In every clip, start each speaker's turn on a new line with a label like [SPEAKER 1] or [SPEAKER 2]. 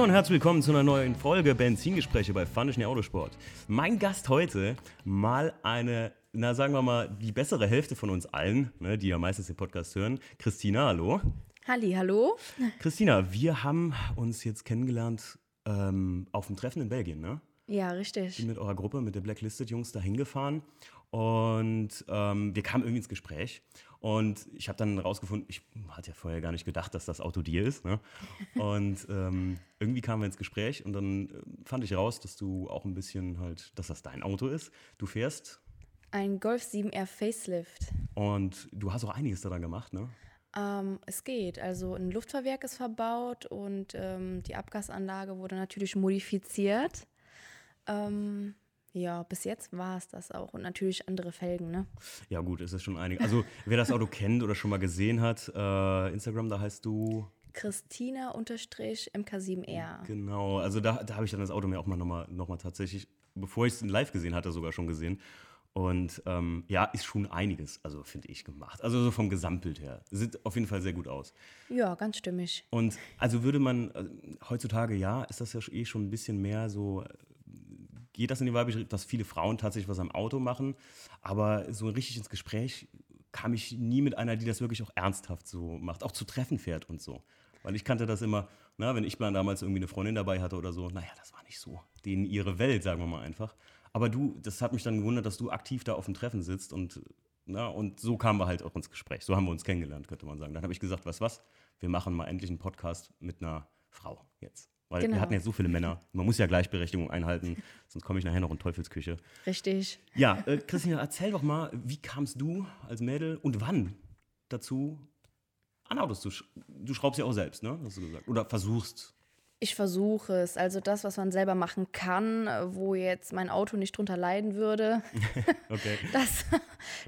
[SPEAKER 1] Hallo und herzlich willkommen zu einer neuen Folge Benzingespräche bei Funischen Autosport. Mein Gast heute mal eine, na sagen wir mal, die bessere Hälfte von uns allen, ne, die ja meistens den Podcast hören. Christina, hallo.
[SPEAKER 2] Halli, hallo.
[SPEAKER 1] Christina, wir haben uns jetzt kennengelernt ähm, auf dem Treffen in Belgien, ne?
[SPEAKER 2] Ja, richtig.
[SPEAKER 1] bin mit eurer Gruppe, mit der Blacklisted Jungs da hingefahren und ähm, wir kamen irgendwie ins Gespräch und ich habe dann rausgefunden, ich hatte ja vorher gar nicht gedacht, dass das Auto dir ist. Ne? Und ähm, irgendwie kamen wir ins Gespräch und dann äh, fand ich raus, dass du auch ein bisschen halt, dass das dein Auto ist. Du fährst.
[SPEAKER 2] Ein Golf 7R Facelift.
[SPEAKER 1] Und du hast auch einiges daran gemacht, ne?
[SPEAKER 2] Ähm, es geht. Also ein Luftfahrwerk ist verbaut und ähm, die Abgasanlage wurde natürlich modifiziert. Ähm, ja, bis jetzt war es das auch. Und natürlich andere Felgen, ne?
[SPEAKER 1] Ja, gut, es ist schon einig. Also, wer das Auto kennt oder schon mal gesehen hat, äh, Instagram, da heißt du.
[SPEAKER 2] Christina-MK7R.
[SPEAKER 1] Genau, also da, da habe ich dann das Auto mir auch mal nochmal noch mal tatsächlich, bevor ich es live gesehen hatte, sogar schon gesehen. Und ähm, ja, ist schon einiges, also finde ich, gemacht. Also so vom Gesamtbild her. Sieht auf jeden Fall sehr gut aus.
[SPEAKER 2] Ja, ganz stimmig.
[SPEAKER 1] Und also würde man, äh, heutzutage ja, ist das ja eh schon ein bisschen mehr so, geht das in die weibliche, dass viele Frauen tatsächlich was am Auto machen. Aber so richtig ins Gespräch kam ich nie mit einer, die das wirklich auch ernsthaft so macht, auch zu Treffen fährt und so. Weil ich kannte das immer, na, wenn ich mal damals irgendwie eine Freundin dabei hatte oder so, naja, das war nicht so. Denen ihre Welt, sagen wir mal einfach. Aber du, das hat mich dann gewundert, dass du aktiv da auf dem Treffen sitzt und, na, und so kamen wir halt auch ins Gespräch. So haben wir uns kennengelernt, könnte man sagen. Dann habe ich gesagt, was was, wir machen mal endlich einen Podcast mit einer Frau jetzt. Weil genau. wir hatten ja so viele Männer. Man muss ja Gleichberechtigung einhalten, sonst komme ich nachher noch in Teufelsküche.
[SPEAKER 2] Richtig.
[SPEAKER 1] Ja, äh, Christina, erzähl doch mal, wie kamst du als Mädel und wann dazu, an Autos zu sch Du schraubst ja auch selbst, ne? Hast du gesagt. Oder versuchst.
[SPEAKER 2] Ich versuche es. Also das, was man selber machen kann, wo jetzt mein Auto nicht drunter leiden würde. okay. Das,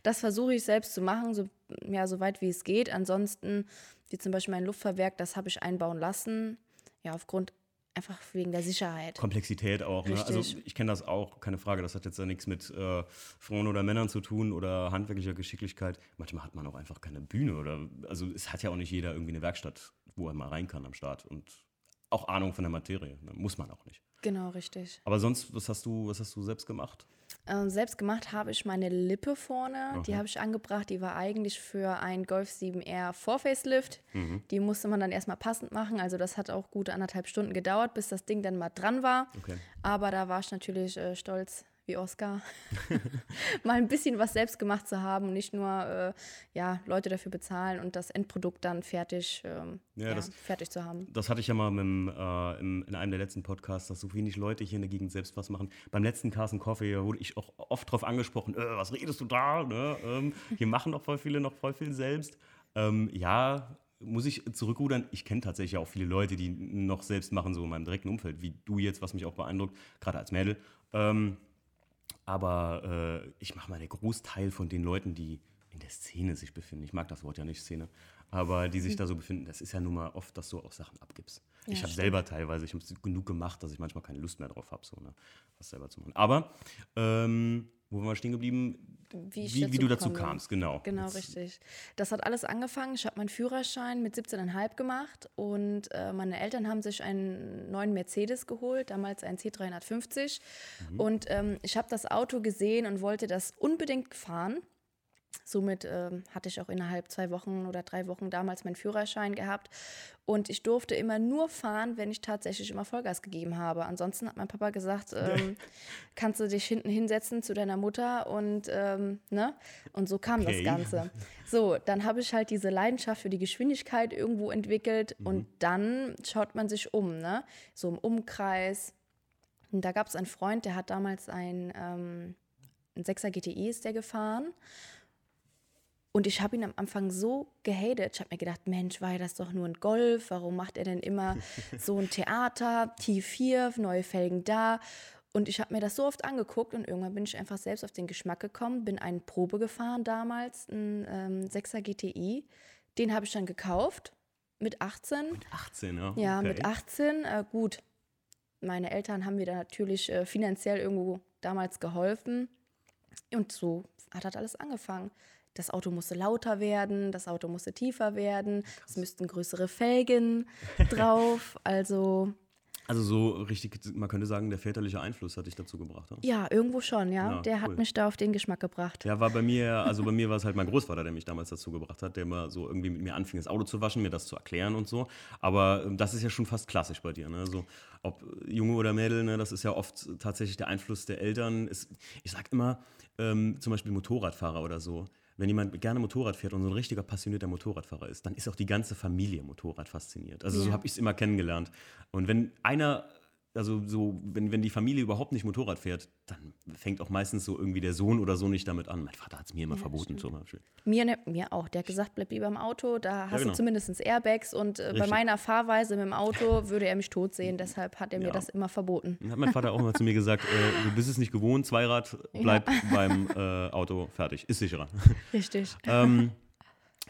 [SPEAKER 2] das versuche ich selbst zu machen, so, ja, so weit wie es geht. Ansonsten, wie zum Beispiel mein Luftfahrwerk, das habe ich einbauen lassen. Ja, aufgrund einfach wegen der Sicherheit.
[SPEAKER 1] Komplexität auch. Ne? Also ich kenne das auch, keine Frage. Das hat jetzt ja nichts mit äh, Frauen oder Männern zu tun oder handwerklicher Geschicklichkeit. Manchmal hat man auch einfach keine Bühne oder also es hat ja auch nicht jeder irgendwie eine Werkstatt, wo er mal rein kann am Start und auch Ahnung von der Materie. Ne? Muss man auch nicht.
[SPEAKER 2] Genau, richtig.
[SPEAKER 1] Aber sonst, was hast du, was hast du selbst gemacht?
[SPEAKER 2] Ähm, selbst gemacht habe ich meine Lippe vorne. Okay. Die habe ich angebracht. Die war eigentlich für ein Golf 7R Vorfacelift. Mhm. Die musste man dann erstmal passend machen. Also das hat auch gute anderthalb Stunden gedauert, bis das Ding dann mal dran war. Okay. Aber da war ich natürlich äh, stolz, wie Oscar, mal ein bisschen was selbst gemacht zu haben und nicht nur äh, ja, Leute dafür bezahlen und das Endprodukt dann fertig, ähm, ja, ja, das, fertig zu haben.
[SPEAKER 1] Das hatte ich ja mal mit, äh, in, in, einem der letzten Podcasts, dass so wenig Leute hier in der Gegend selbst was machen. Beim letzten Carsten Coffee wurde ich auch oft darauf angesprochen, äh, was redest du da? Ne? Ähm, hier machen doch voll viele noch voll viel selbst. Ähm, ja, muss ich zurückrudern, ich kenne tatsächlich auch viele Leute, die noch selbst machen, so in meinem direkten Umfeld, wie du jetzt, was mich auch beeindruckt, gerade als Mädel. Ähm, aber äh, ich mache mal den Großteil von den Leuten, die in der Szene sich befinden. Ich mag das Wort ja nicht, Szene. Aber die sich hm. da so befinden, das ist ja nun mal oft, dass du auch Sachen abgibst. Ja, ich habe selber teilweise, ich habe genug gemacht, dass ich manchmal keine Lust mehr drauf habe, so, ne, was selber zu machen. Aber ähm, wo waren wir stehen geblieben? Wie, wie, wie du dazu kamst, genau.
[SPEAKER 2] Genau, Jetzt. richtig. Das hat alles angefangen. Ich habe meinen Führerschein mit 17,5 gemacht und äh, meine Eltern haben sich einen neuen Mercedes geholt, damals ein C350. Mhm. Und ähm, ich habe das Auto gesehen und wollte das unbedingt fahren. Somit ähm, hatte ich auch innerhalb zwei Wochen oder drei Wochen damals meinen Führerschein gehabt. Und ich durfte immer nur fahren, wenn ich tatsächlich immer Vollgas gegeben habe. Ansonsten hat mein Papa gesagt, ähm, kannst du dich hinten hinsetzen zu deiner Mutter und ähm, ne? Und so kam okay. das Ganze. So, dann habe ich halt diese Leidenschaft für die Geschwindigkeit irgendwo entwickelt mhm. und dann schaut man sich um, ne? So im Umkreis. Und da gab es einen Freund, der hat damals ein, ähm, ein 6er GTI ist der gefahren. Und ich habe ihn am Anfang so gehatet. Ich habe mir gedacht, Mensch, war das doch nur ein Golf? Warum macht er denn immer so ein Theater? T4, neue Felgen da. Und ich habe mir das so oft angeguckt und irgendwann bin ich einfach selbst auf den Geschmack gekommen, bin eine Probe gefahren damals, ein ähm, 6er GTI. Den habe ich dann gekauft mit 18.
[SPEAKER 1] Mit 18, ja.
[SPEAKER 2] Ja, okay. mit 18. Äh, gut, meine Eltern haben mir da natürlich äh, finanziell irgendwo damals geholfen. Und so hat das alles angefangen das Auto musste lauter werden, das Auto musste tiefer werden, Krass. es müssten größere Felgen drauf. Also.
[SPEAKER 1] Also so richtig, man könnte sagen, der väterliche Einfluss hat dich dazu gebracht. Oder?
[SPEAKER 2] Ja, irgendwo schon, ja.
[SPEAKER 1] Ja,
[SPEAKER 2] der
[SPEAKER 1] cool.
[SPEAKER 2] hat mich da auf den Geschmack gebracht.
[SPEAKER 1] Ja, war bei mir, also bei mir war es halt mein Großvater, der mich damals dazu gebracht hat, der mal so irgendwie mit mir anfing, das Auto zu waschen, mir das zu erklären und so. Aber ähm, das ist ja schon fast klassisch bei dir, ne? So, ob Junge oder Mädel, ne, das ist ja oft tatsächlich der Einfluss der Eltern. Ist, ich sag immer, ähm, zum Beispiel Motorradfahrer oder so. Wenn jemand gerne Motorrad fährt und so ein richtiger passionierter Motorradfahrer ist, dann ist auch die ganze Familie Motorrad fasziniert. Also so
[SPEAKER 2] Ja.
[SPEAKER 1] habe ich es immer kennengelernt. Und wenn einer also so, wenn, wenn die Familie überhaupt nicht Motorrad fährt, dann fängt auch meistens so irgendwie der Sohn oder so nicht damit an. Mein Vater hat es mir immer verboten zum Beispiel.
[SPEAKER 2] Mir, ne, mir auch. Der hat gesagt, bleib lieber im Auto, da hast
[SPEAKER 1] genau.
[SPEAKER 2] du zumindest Airbags. Und äh, bei meiner Fahrweise mit dem Auto würde er mich tot sehen. Deshalb hat er mir
[SPEAKER 1] Ja.
[SPEAKER 2] das immer verboten.
[SPEAKER 1] Dann hat mein Vater auch immer zu mir gesagt, äh, du bist es nicht gewohnt, Zweirad, bleib beim äh, Auto fertig, ist sicherer.
[SPEAKER 2] Richtig.
[SPEAKER 1] ähm,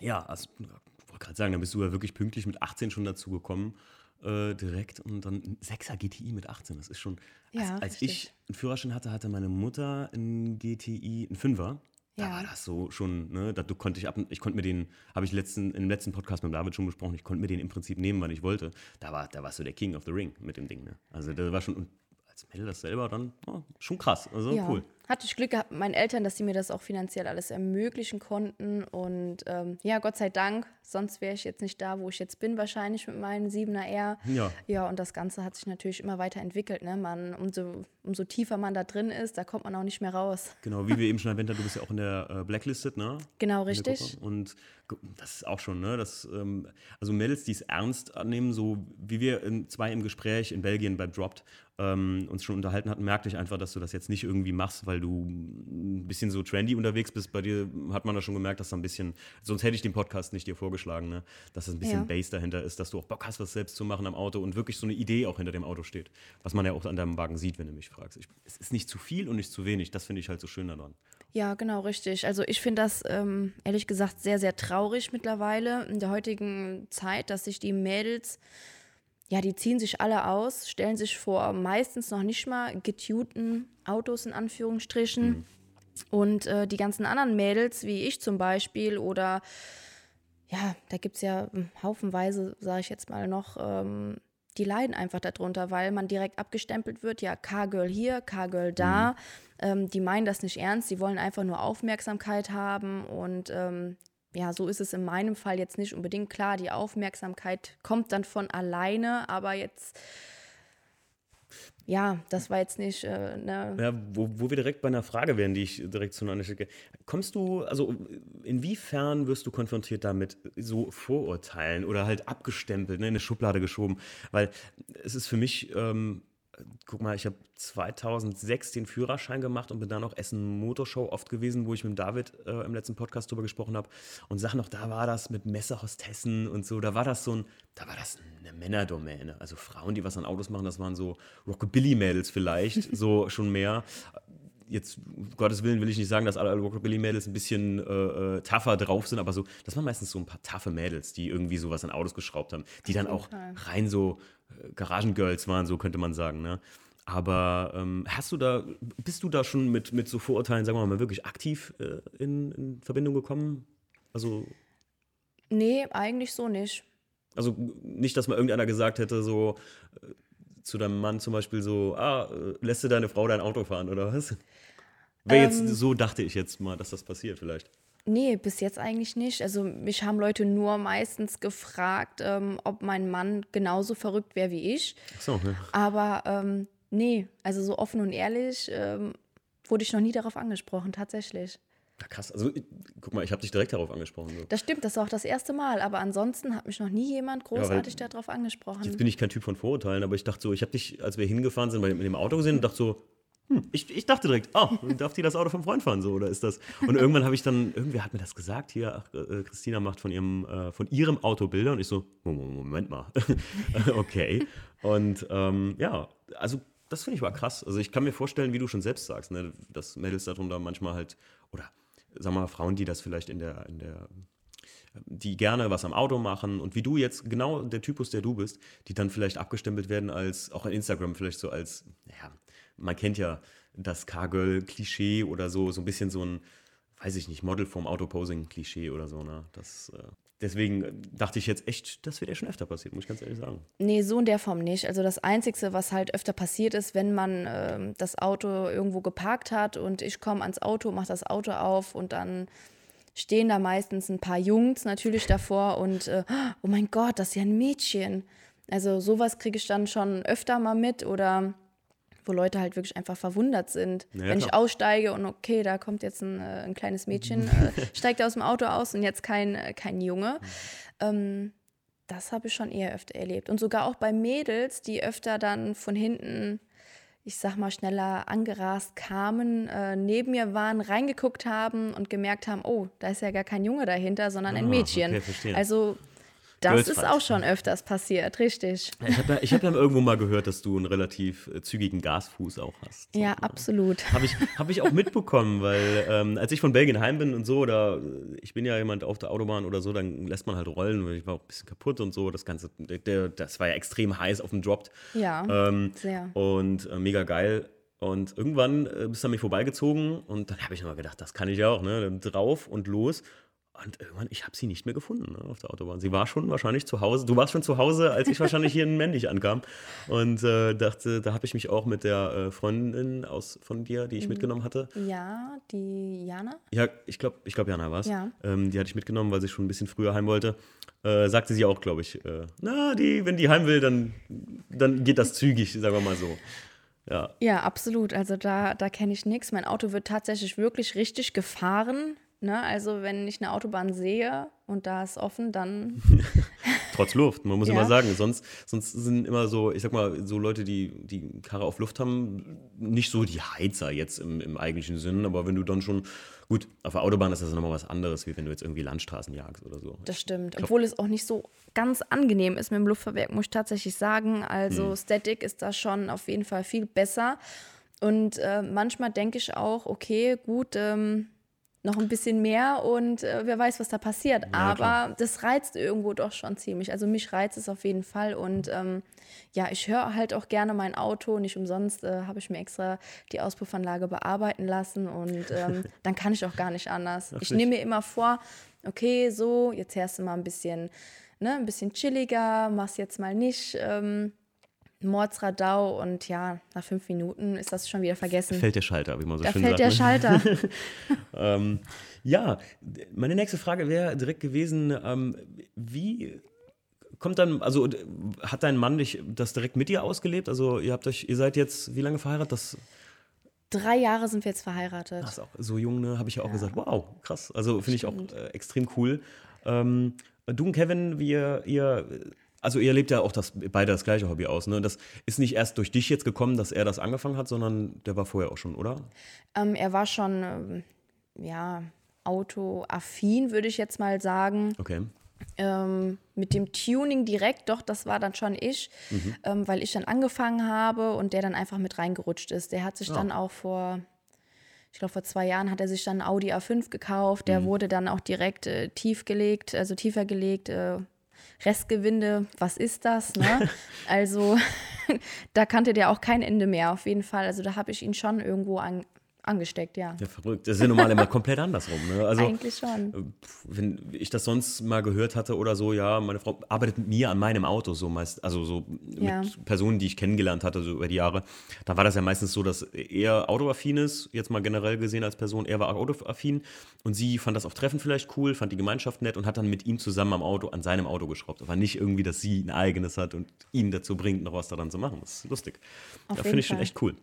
[SPEAKER 1] ja, also, ich wollte gerade sagen, da bist du ja wirklich pünktlich mit 18 schon dazu gekommen, äh, direkt. Und dann ein 6er GTI mit 18, das ist schon. Als,
[SPEAKER 2] Ja,
[SPEAKER 1] als ich einen Führerschein hatte, hatte meine Mutter einen GTI, einen 5er. Da
[SPEAKER 2] Ja.
[SPEAKER 1] war das so schon, ne, da du- konnte ich ab, ich konnte mir den, habe ich letzten, im letzten Podcast mit David schon besprochen, ich konnte mir den im Prinzip nehmen, wann ich wollte. Da war, da warst du der King of the Ring mit dem Ding, ne? Also da war schon, als Mädel das selber dann, oh, schon krass, also
[SPEAKER 2] Ja.
[SPEAKER 1] cool.
[SPEAKER 2] Hatte ich Glück gehabt mit meinen Eltern, dass sie mir das auch finanziell alles ermöglichen konnten. Und ähm, ja, Gott sei Dank, sonst wäre ich jetzt nicht da, wo ich jetzt bin, wahrscheinlich mit meinem 7er R.
[SPEAKER 1] Ja.
[SPEAKER 2] Ja, und das Ganze hat sich natürlich immer weiterentwickelt. Ne? Man, umso, umso tiefer man da drin ist, da kommt man auch nicht mehr raus.
[SPEAKER 1] Genau, wie wir eben schon erwähnt haben, du bist ja auch in der äh, Blacklisted, ne?
[SPEAKER 2] Genau, richtig.
[SPEAKER 1] Und das ist auch schon, ne? Das, ähm, also Mädels, die es ernst annehmen, so wie wir in, zwei im Gespräch in Belgien bei Dropped ähm, uns schon unterhalten hatten, merkte ich einfach, dass du das jetzt nicht irgendwie machst, weil du ein bisschen so trendy unterwegs bist. Bei dir hat man da schon gemerkt, dass da ein bisschen, sonst hätte ich den Podcast nicht dir vorgeschlagen, ne? dass das ein bisschen
[SPEAKER 2] Ja.
[SPEAKER 1] Base dahinter ist, dass du auch Bock hast, was selbst zu machen am Auto und wirklich so eine Idee auch hinter dem Auto steht. Was man ja auch an deinem Wagen sieht, wenn du mich fragst. Ich, es ist nicht zu viel und nicht zu wenig. Das finde ich halt so schön daran.
[SPEAKER 2] Ja, genau, richtig. Also ich finde das ähm, ehrlich gesagt sehr, sehr traurig mittlerweile in der heutigen Zeit, dass sich die Mädels, ja, die ziehen sich alle aus, stellen sich vor meistens noch nicht mal getunten Autos in Anführungsstrichen. Und äh, die ganzen anderen Mädels, wie ich zum Beispiel, oder ja, da gibt es ja haufenweise, sage ich jetzt mal noch, ähm, die leiden einfach darunter, weil man direkt abgestempelt wird, ja, Car-Girl hier, Car-Girl da. Ähm, die meinen das nicht ernst, die wollen einfach nur Aufmerksamkeit haben und ähm, ja, so ist es in meinem Fall jetzt nicht unbedingt klar. Die Aufmerksamkeit kommt dann von alleine, aber jetzt, ja, das war jetzt nicht, äh, ne,
[SPEAKER 1] Ja, wo, wo wir direkt bei einer Frage wären, die ich direkt zu einer schicke. Kommst du, also inwiefern wirst du konfrontiert damit so Vorurteilen oder halt abgestempelt, ne, in eine Schublade geschoben? Weil es ist für mich, ähm, guck mal, ich habe 2006 den Führerschein gemacht und bin dann auch Essen Motorshow oft gewesen, wo ich mit David äh, im letzten Podcast drüber gesprochen habe und sag noch, da war das mit Messerhostessen und so, da war das so ein, da war das eine Männerdomäne. Also Frauen, die was an Autos machen, das waren so Rockabilly-Mädels vielleicht, so schon mehr. Jetzt, um Gottes Willen will ich nicht sagen, dass alle Rockabilly-Mädels ein bisschen äh, äh, tougher drauf sind, aber so, das waren meistens so ein paar taffe Mädels, die irgendwie sowas an Autos geschraubt haben, die dann auch rein so äh, Garagengirls waren, so könnte man sagen, ne? Aber ähm, hast du da, bist du da schon mit, mit so Vorurteilen, sagen wir mal, wirklich aktiv äh, in, in Verbindung gekommen? Also,
[SPEAKER 2] nee, eigentlich so nicht.
[SPEAKER 1] also nicht, dass mal irgendeiner gesagt hätte, so äh, zu deinem Mann zum Beispiel so, ah, äh, lässt du deine Frau dein Auto fahren oder was? Wäre jetzt, so dachte ich jetzt mal, dass das passiert vielleicht.
[SPEAKER 2] Nee, bis jetzt eigentlich nicht. Also mich haben Leute nur meistens gefragt, ähm, ob mein Mann genauso verrückt wäre wie ich.
[SPEAKER 1] Ach so, ne?
[SPEAKER 2] Aber ähm, nee, also so offen und ehrlich ähm, wurde ich noch nie darauf angesprochen, tatsächlich.
[SPEAKER 1] Ja, krass. Also, ich, guck mal, ich habe dich direkt darauf angesprochen. So.
[SPEAKER 2] Das stimmt, das war auch das erste Mal. Aber ansonsten hat mich noch nie jemand großartig darauf angesprochen.
[SPEAKER 1] Jetzt bin ich kein Typ von Vorurteilen, aber ich dachte so, ich habe dich, als wir hingefahren sind, bei- mit dem Auto gesehen und dachte so, hm, ich, ich dachte direkt, ah, darf die das Auto vom Freund fahren, so, oder ist das? Und irgendwann habe ich dann, irgendwer hat mir das gesagt, hier, ach, äh, Christina macht von ihrem, äh, von ihrem Auto Bilder und ich so, Mo- Mo- Moment mal, okay. Und ähm, ja, also das finde ich war krass. Also ich kann mir vorstellen, wie du schon selbst sagst, ne, dass Mädels darunter manchmal halt, oder wir mal, Frauen, die das vielleicht in der, in der die gerne was am Auto machen und wie du jetzt genau der Typus, der du bist, die dann vielleicht abgestempelt werden als, auch an Instagram vielleicht so als, ja, man kennt ja das Cargirl-Klischee oder so, so ein bisschen so ein, weiß ich nicht, Model vom Autoposing-Klischee oder so, ne? Das, äh, deswegen dachte ich jetzt echt, das wird ja schon öfter passiert, muss ich ganz ehrlich sagen.
[SPEAKER 2] Nee, so in der Form nicht. Also das Einzige, was halt öfter passiert ist, wenn man äh, das Auto irgendwo geparkt hat und ich komme ans Auto, mache das Auto auf und dann stehen da meistens ein paar Jungs natürlich davor und äh, oh mein Gott, das ist ja ein Mädchen. Also sowas kriege ich dann schon öfter mal mit oder wo Leute halt wirklich einfach verwundert sind. Ja, Wenn ich aussteige und okay, da kommt jetzt ein, äh, ein kleines Mädchen, äh, steigt aus dem Auto aus und jetzt kein, äh, kein Junge. Ähm, das habe ich schon eher öfter erlebt. Und sogar auch bei Mädels, die öfter dann von hinten, ich sag mal, schneller angerast kamen, äh, neben mir waren, reingeguckt haben und gemerkt haben, oh, da ist ja gar kein Junge dahinter, sondern ein ah, Mädchen. Okay, also das ist auch schon öfters passiert, richtig.
[SPEAKER 1] Ich habe ja, hab ja irgendwo mal gehört, dass du einen relativ äh, zügigen Gasfuß auch hast.
[SPEAKER 2] Ja, ne? absolut.
[SPEAKER 1] Habe ich, hab ich auch mitbekommen, weil ähm, als ich von Belgien heim bin und so, oder ich bin ja jemand auf der Autobahn oder so, dann lässt man halt rollen, weil ich war auch ein bisschen kaputt und so. Das Ganze, der, das war ja extrem heiß auf dem Drop.
[SPEAKER 2] Ja, ähm, sehr.
[SPEAKER 1] Und äh, mega geil. Und irgendwann äh, bist du an mich vorbeigezogen und dann habe ich immer gedacht, das kann ich ja auch, ne? Drauf und los. Und irgendwann, ich habe sie nicht mehr gefunden ne, auf der Autobahn. Sie war schon wahrscheinlich zu Hause. Du warst schon zu Hause, als ich wahrscheinlich hier in Männlich ankam. Und äh, dachte, da habe ich mich auch mit der äh, Freundin aus, von dir, die ich mhm. mitgenommen hatte.
[SPEAKER 2] Ja, die Jana?
[SPEAKER 1] Ja, ich glaube, ich glaub, Jana war es.
[SPEAKER 2] Ja.
[SPEAKER 1] Ähm, die hatte ich mitgenommen, weil sie schon ein bisschen früher heim wollte. Äh, sagte sie auch, glaube ich, äh, na, die, wenn die heim will, dann, dann geht das zügig, sagen wir mal so. Ja.
[SPEAKER 2] ja, absolut. Also da, da kenne ich nichts. Mein Auto wird tatsächlich wirklich richtig gefahren. Ne? Also wenn ich eine Autobahn sehe und da ist offen, dann.
[SPEAKER 1] Trotz Luft, man muss ja. immer sagen. Sonst, sonst sind immer so, ich sag mal, so Leute, die die Karre auf Luft haben, nicht so die Heizer jetzt im, im eigentlichen Sinn, aber wenn du dann schon, gut, auf der Autobahn ist das nochmal was anderes, wie wenn du jetzt irgendwie Landstraßen jagst oder so.
[SPEAKER 2] Das stimmt. Obwohl es auch nicht so ganz angenehm ist mit dem Luftverwerk, muss ich tatsächlich sagen. Also hm. Static ist da schon auf jeden Fall viel besser. Und äh, manchmal denke ich auch, okay, gut, ähm, noch ein bisschen mehr und äh, wer weiß, was da passiert. Ja, Aber klar. das reizt irgendwo doch schon ziemlich. Also mich reizt es auf jeden Fall und ähm, ja, ich höre halt auch gerne mein Auto. Nicht umsonst äh, habe ich mir extra die Auspuffanlage bearbeiten lassen und ähm, dann kann ich auch gar nicht anders. Ich nehme mir immer vor, okay, so, jetzt hörst du mal ein bisschen, ne, ein bisschen chilliger, mach's jetzt mal nicht. Ähm, Mordsradau und ja, nach fünf Minuten ist das schon wieder vergessen.
[SPEAKER 1] Fällt der Schalter, wie man so
[SPEAKER 2] da
[SPEAKER 1] schön
[SPEAKER 2] fällt
[SPEAKER 1] sagt.
[SPEAKER 2] fällt der ne? Schalter.
[SPEAKER 1] ähm, ja, meine nächste Frage wäre direkt gewesen, ähm, wie kommt dann, also hat dein Mann dich das direkt mit dir ausgelebt? Also ihr habt euch, ihr seid jetzt wie lange verheiratet? Das
[SPEAKER 2] Drei Jahre sind wir jetzt verheiratet.
[SPEAKER 1] Ach, so jung, ne, habe ich ja auch ja. gesagt. Wow, krass. Also finde ich auch äh, extrem cool. Ähm, du und Kevin, wie ihr, ihr also ihr lebt ja auch das, beide das gleiche Hobby aus. Ne? Das ist nicht erst durch dich jetzt gekommen, dass er das angefangen hat, sondern der war vorher auch schon, oder?
[SPEAKER 2] Ähm, er war schon, ähm, ja, autoaffin, würde ich jetzt mal sagen.
[SPEAKER 1] Okay.
[SPEAKER 2] Ähm, mit dem Tuning direkt, doch, das war dann schon ich, mhm. ähm, weil ich dann angefangen habe und der dann einfach mit reingerutscht ist. Der hat sich oh. dann auch vor, ich glaube vor zwei Jahren hat er sich dann Audi A5 gekauft. Der mhm. wurde dann auch direkt äh, tief gelegt, also tiefer gelegt, äh, Restgewinde, was ist das? Ne? also da kannte der auch kein Ende mehr, auf jeden Fall. Also da habe ich ihn schon irgendwo an, angesteckt, ja.
[SPEAKER 1] Ja, verrückt. Das ist ja normal immer komplett andersrum. Ne? Also,
[SPEAKER 2] Eigentlich schon. Äh,
[SPEAKER 1] wenn ich das sonst mal gehört hatte oder so, ja, meine Frau arbeitet mit mir an meinem Auto so meist, also so ja. mit Personen, die ich kennengelernt hatte, so über die Jahre. Da war das ja meistens so, dass er autoaffin ist, jetzt mal generell gesehen als Person. Er war autoaffin und sie fand das auf Treffen vielleicht cool, fand die Gemeinschaft nett und hat dann mit ihm zusammen am Auto, an seinem Auto geschraubt. Aber nicht irgendwie, dass sie ein eigenes hat und ihn dazu bringt, noch was daran zu machen. Das ist lustig. Auf ja, finde ich schon echt cool.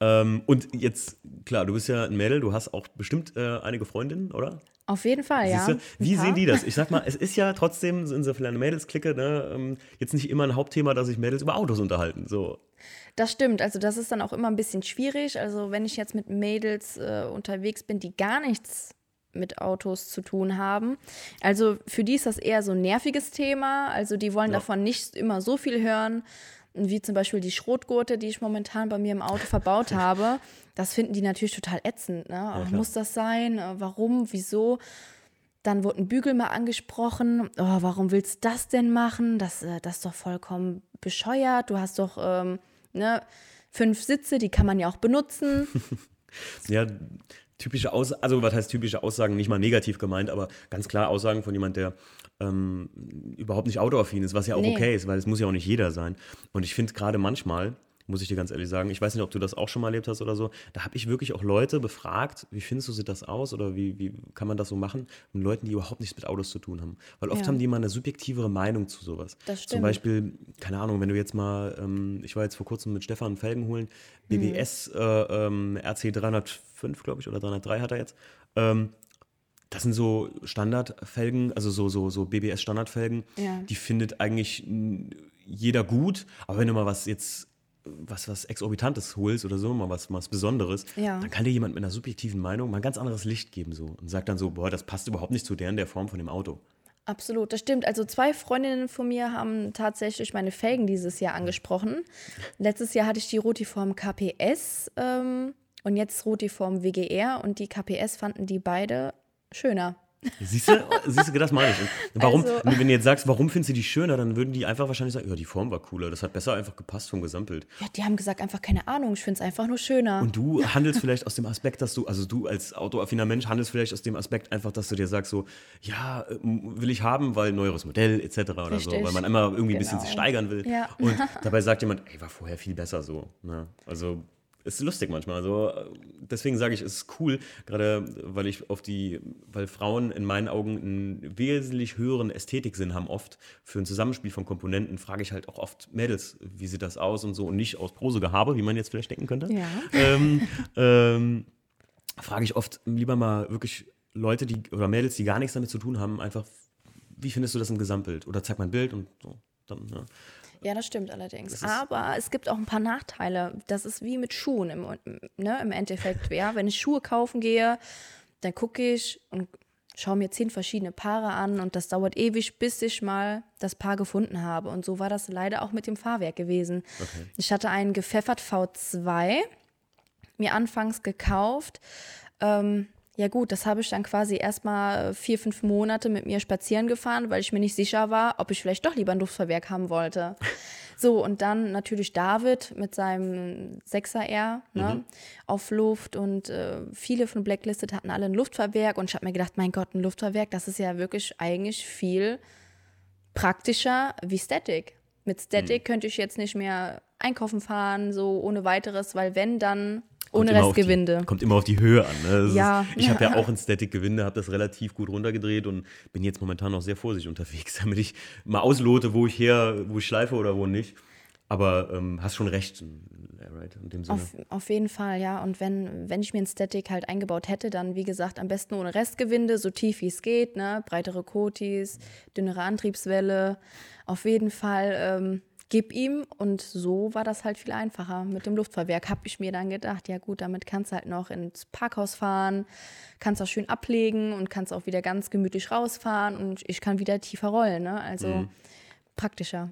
[SPEAKER 1] Ähm, und jetzt, klar, du bist ja ein Mädel, du hast auch bestimmt äh, einige Freundinnen, oder?
[SPEAKER 2] Auf jeden Fall, ja.
[SPEAKER 1] Wie sehen die das? Ich sag mal, es ist ja trotzdem in so einer Mädelsklicke ne, ähm, jetzt nicht immer ein Hauptthema, dass sich Mädels über Autos unterhalten. So.
[SPEAKER 2] Das stimmt, also das ist dann auch immer ein bisschen schwierig. Also wenn ich jetzt mit Mädels äh, unterwegs bin, die gar nichts mit Autos zu tun haben. Also für die ist das eher so ein nerviges Thema. Also die wollen ja. davon nicht immer so viel hören wie zum Beispiel die Schrotgurte, die ich momentan bei mir im Auto verbaut habe, das finden die natürlich total ätzend. Ne? Ja, Muss das sein? Äh, warum? Wieso? Dann wurde ein Bügel mal angesprochen. Oh, warum willst du das denn machen? Das, äh, das ist doch vollkommen bescheuert. Du hast doch ähm, ne, fünf Sitze, die kann man ja auch benutzen.
[SPEAKER 1] ja, typische Aussagen, also was heißt typische Aussagen, nicht mal negativ gemeint, aber ganz klar Aussagen von jemand, der ähm, überhaupt nicht autoaffin ist, was ja auch nee. okay ist, weil es muss ja auch nicht jeder sein. Und ich finde gerade manchmal, muss ich dir ganz ehrlich sagen. Ich weiß nicht, ob du das auch schon mal erlebt hast oder so. Da habe ich wirklich auch Leute befragt, wie findest du, sieht das aus oder wie, wie kann man das so machen? Und Leuten, die überhaupt nichts mit Autos zu tun haben. Weil oft ja. haben die mal eine subjektivere Meinung zu sowas. Das stimmt. Zum Beispiel, keine Ahnung, wenn du jetzt mal, ähm, ich war jetzt vor kurzem mit Stefan Felgen holen, BBS mhm. äh, ähm, RC 305, glaube ich, oder 303 hat er jetzt. Ähm, das sind so Standardfelgen, also so, so, so BBS-Standardfelgen. Ja. Die findet eigentlich jeder gut. Aber wenn du mal was jetzt was, was Exorbitantes holst oder so, mal was, was Besonderes, ja. dann kann dir jemand mit einer subjektiven Meinung mal ein ganz anderes Licht geben so und sagt dann so, boah, das passt überhaupt nicht zu der in der Form von dem Auto.
[SPEAKER 2] Absolut, das stimmt. Also zwei Freundinnen von mir haben tatsächlich meine Felgen dieses Jahr angesprochen. Letztes Jahr hatte ich die Rotiform KPS ähm, und jetzt Rotiform WGR und die KPS fanden die beide schöner.
[SPEAKER 1] Siehst du, siehst du, das meine ich. Warum, also, wenn du jetzt sagst, warum findest du die schöner, dann würden die einfach wahrscheinlich sagen, ja, die Form war cooler, das hat besser einfach gepasst vom Gesamtbild.
[SPEAKER 2] Ja, die haben gesagt, einfach keine Ahnung, ich finde es einfach nur schöner.
[SPEAKER 1] Und du handelst vielleicht aus dem Aspekt, dass du, also du als autoaffiner Mensch handelst vielleicht aus dem Aspekt einfach, dass du dir sagst so, ja, will ich haben, weil neueres Modell etc. oder Richtig. so, weil man immer irgendwie genau. ein bisschen sich genau. steigern will. Ja. Und dabei sagt jemand, ey, war vorher viel besser so. Ne? Also ist lustig manchmal. Also deswegen sage ich, es ist cool, gerade weil ich auf die, weil Frauen in meinen Augen einen wesentlich höheren Ästhetiksinn haben oft für ein Zusammenspiel von Komponenten, frage ich halt auch oft Mädels, wie sieht das aus und so und nicht aus Prosegehabe, wie man jetzt vielleicht denken könnte. Ja. Ähm, ähm, frage ich oft lieber mal wirklich Leute, die oder Mädels, die gar nichts damit zu tun haben, einfach, wie findest du das im Gesamtbild? Oder zeig mal ein Bild und so. Dann, ja.
[SPEAKER 2] Ja, das stimmt allerdings. Das Aber es gibt auch ein paar Nachteile. Das ist wie mit Schuhen im, ne, im Endeffekt. Ja, wenn ich Schuhe kaufen gehe, dann gucke ich und schaue mir zehn verschiedene Paare an und das dauert ewig, bis ich mal das Paar gefunden habe. Und so war das leider auch mit dem Fahrwerk gewesen. Okay. Ich hatte einen gepfeffert V2 mir anfangs gekauft. Ähm, ja gut, das habe ich dann quasi erstmal vier, fünf Monate mit mir spazieren gefahren, weil ich mir nicht sicher war, ob ich vielleicht doch lieber ein Luftfahrwerk haben wollte. So, und dann natürlich David mit seinem 6er R ne, mhm. auf Luft und äh, viele von Blacklisted hatten alle ein Luftfahrwerk und ich habe mir gedacht, mein Gott, ein Luftfahrwerk, das ist ja wirklich eigentlich viel praktischer wie Static. Mit Static mhm. könnte ich jetzt nicht mehr einkaufen fahren, so ohne weiteres, weil wenn, dann ohne Restgewinde.
[SPEAKER 1] Die, kommt immer auf die Höhe an. Ne? ja. Ist, ich habe ja auch ein Static-Gewinde, habe das relativ gut runtergedreht und bin jetzt momentan noch sehr vorsichtig unterwegs, damit ich mal auslote, wo ich her, wo ich schleife oder wo nicht. Aber ähm, hast schon recht,
[SPEAKER 2] right, in dem Sinne. Auf, auf, jeden Fall, ja. Und wenn, wenn ich mir ein Static halt eingebaut hätte, dann wie gesagt am besten ohne Restgewinde, so tief wie es geht, ne? Breitere Kotis, dünnere Antriebswelle. Auf jeden Fall ähm, gib ihm. Und so war das halt viel einfacher. Mit dem Luftfahrwerk habe ich mir dann gedacht, ja gut, damit kannst du halt noch ins Parkhaus fahren, kannst auch schön ablegen und kannst auch wieder ganz gemütlich rausfahren und ich kann wieder tiefer rollen. Ne? Also mhm. praktischer.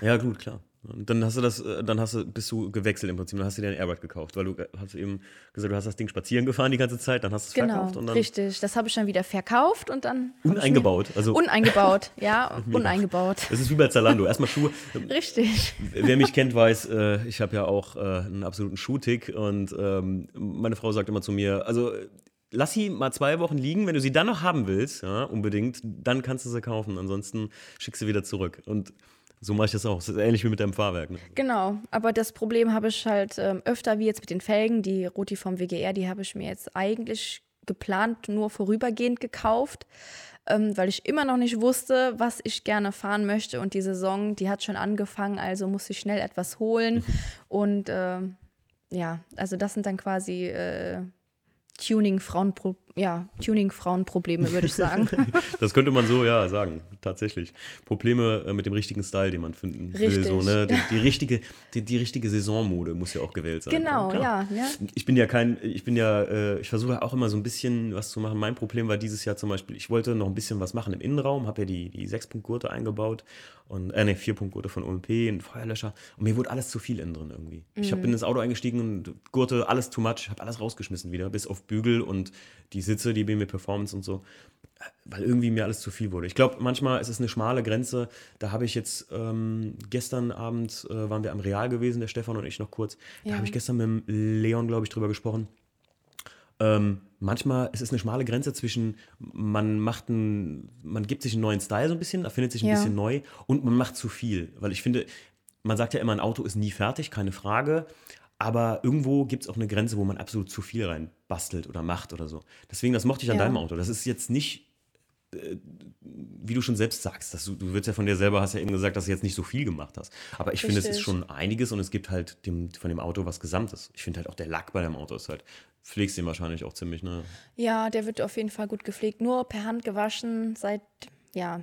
[SPEAKER 1] Ja, gut, klar. Und dann hast du das, äh, dann hast du, bist du gewechselt im Prinzip, dann hast du dir ein Airbag gekauft, weil du äh, hast eben gesagt, du hast das Ding spazieren gefahren die ganze Zeit, dann hast du es genau, verkauft und dann.
[SPEAKER 2] Richtig, das habe ich dann wieder verkauft und dann.
[SPEAKER 1] Uneingebaut, also.
[SPEAKER 2] Uneingebaut, ja, uneingebaut.
[SPEAKER 1] Das ist wie bei Zalando, erstmal Schuhe.
[SPEAKER 2] Richtig.
[SPEAKER 1] Wer mich kennt, weiß, äh, ich habe ja auch einen absoluten Schuhtick und ähm, meine Frau sagt immer zu mir, also lass sie mal zwei Wochen liegen. Wenn du sie dann noch haben willst, ja, unbedingt, dann kannst du sie kaufen. Ansonsten schickst du wieder zurück. Und so mache ich das auch. Das ist ähnlich wie mit deinem Fahrwerk. Ne?
[SPEAKER 2] Genau, aber das Problem habe ich halt ähm, öfter wie jetzt mit den Felgen. Die Roti vom WGR, die habe ich mir jetzt eigentlich geplant nur vorübergehend gekauft, ähm, weil ich immer noch nicht wusste, was ich gerne fahren möchte. Und die Saison, die hat schon angefangen, also muss ich schnell etwas holen. Und äh, ja, also das sind dann quasi äh, Tuning-Frauenprobleme ja, Tuning-Frauenprobleme, würde ich sagen.
[SPEAKER 1] das könnte man so, ja, sagen, tatsächlich. Probleme äh, mit dem richtigen Style, den man finden Richtig. will. So, ne? die, die richtige, die, die, richtige Saisonmode muss ja auch gewählt sein.
[SPEAKER 2] Genau, ja, ja.
[SPEAKER 1] Ich bin ja kein, ich bin ja, äh, ich versuche auch immer so ein bisschen was zu machen. Mein Problem war dieses Jahr zum Beispiel, ich wollte noch ein bisschen was machen im Innenraum, habe ja die, die 6-Punkt-Gurte eingebaut und, äh, ne, 4-Punkt-Gurte von OMP, ein Feuerlöscher und mir wurde alles zu viel innen drin irgendwie. Mhm. Ich hab, bin ins Auto eingestiegen und Gurte, alles too much, habe alles rausgeschmissen wieder, bis auf Bügel und die Sitze, die BMW Performance und so, weil irgendwie mir alles zu viel wurde. Ich glaube, manchmal ist es eine schmale Grenze. Da habe ich jetzt ähm, gestern Abend äh, waren wir am Real gewesen, der Stefan und ich noch kurz. Da ja. habe ich gestern mit dem Leon, glaube ich, drüber gesprochen. ähm, manchmal es ist eine schmale Grenze zwischen, man macht einen, man gibt sich einen neuen Style so ein bisschen, erfindet sich ein
[SPEAKER 2] Ja.
[SPEAKER 1] bisschen neu und man macht zu viel. Weil ich finde, man sagt ja immer, ein Auto ist nie fertig, keine Frage. Aber irgendwo gibt es auch eine Grenze, wo man absolut zu viel rein bastelt oder macht oder so. Deswegen, das mochte ich an
[SPEAKER 2] Ja.
[SPEAKER 1] deinem Auto. Das ist jetzt nicht, äh, wie du schon selbst sagst, dass du, du wirst ja von dir selber, hast ja eben gesagt, dass du jetzt nicht so viel gemacht hast. Aber ich finde, es ist schon einiges und es gibt halt dem, von dem Auto was Gesamtes. Ich finde halt auch der Lack bei dem Auto ist halt, pflegst den wahrscheinlich auch ziemlich, ne?
[SPEAKER 2] Ja, der wird auf jeden Fall gut gepflegt. Nur per Hand gewaschen seit, ja,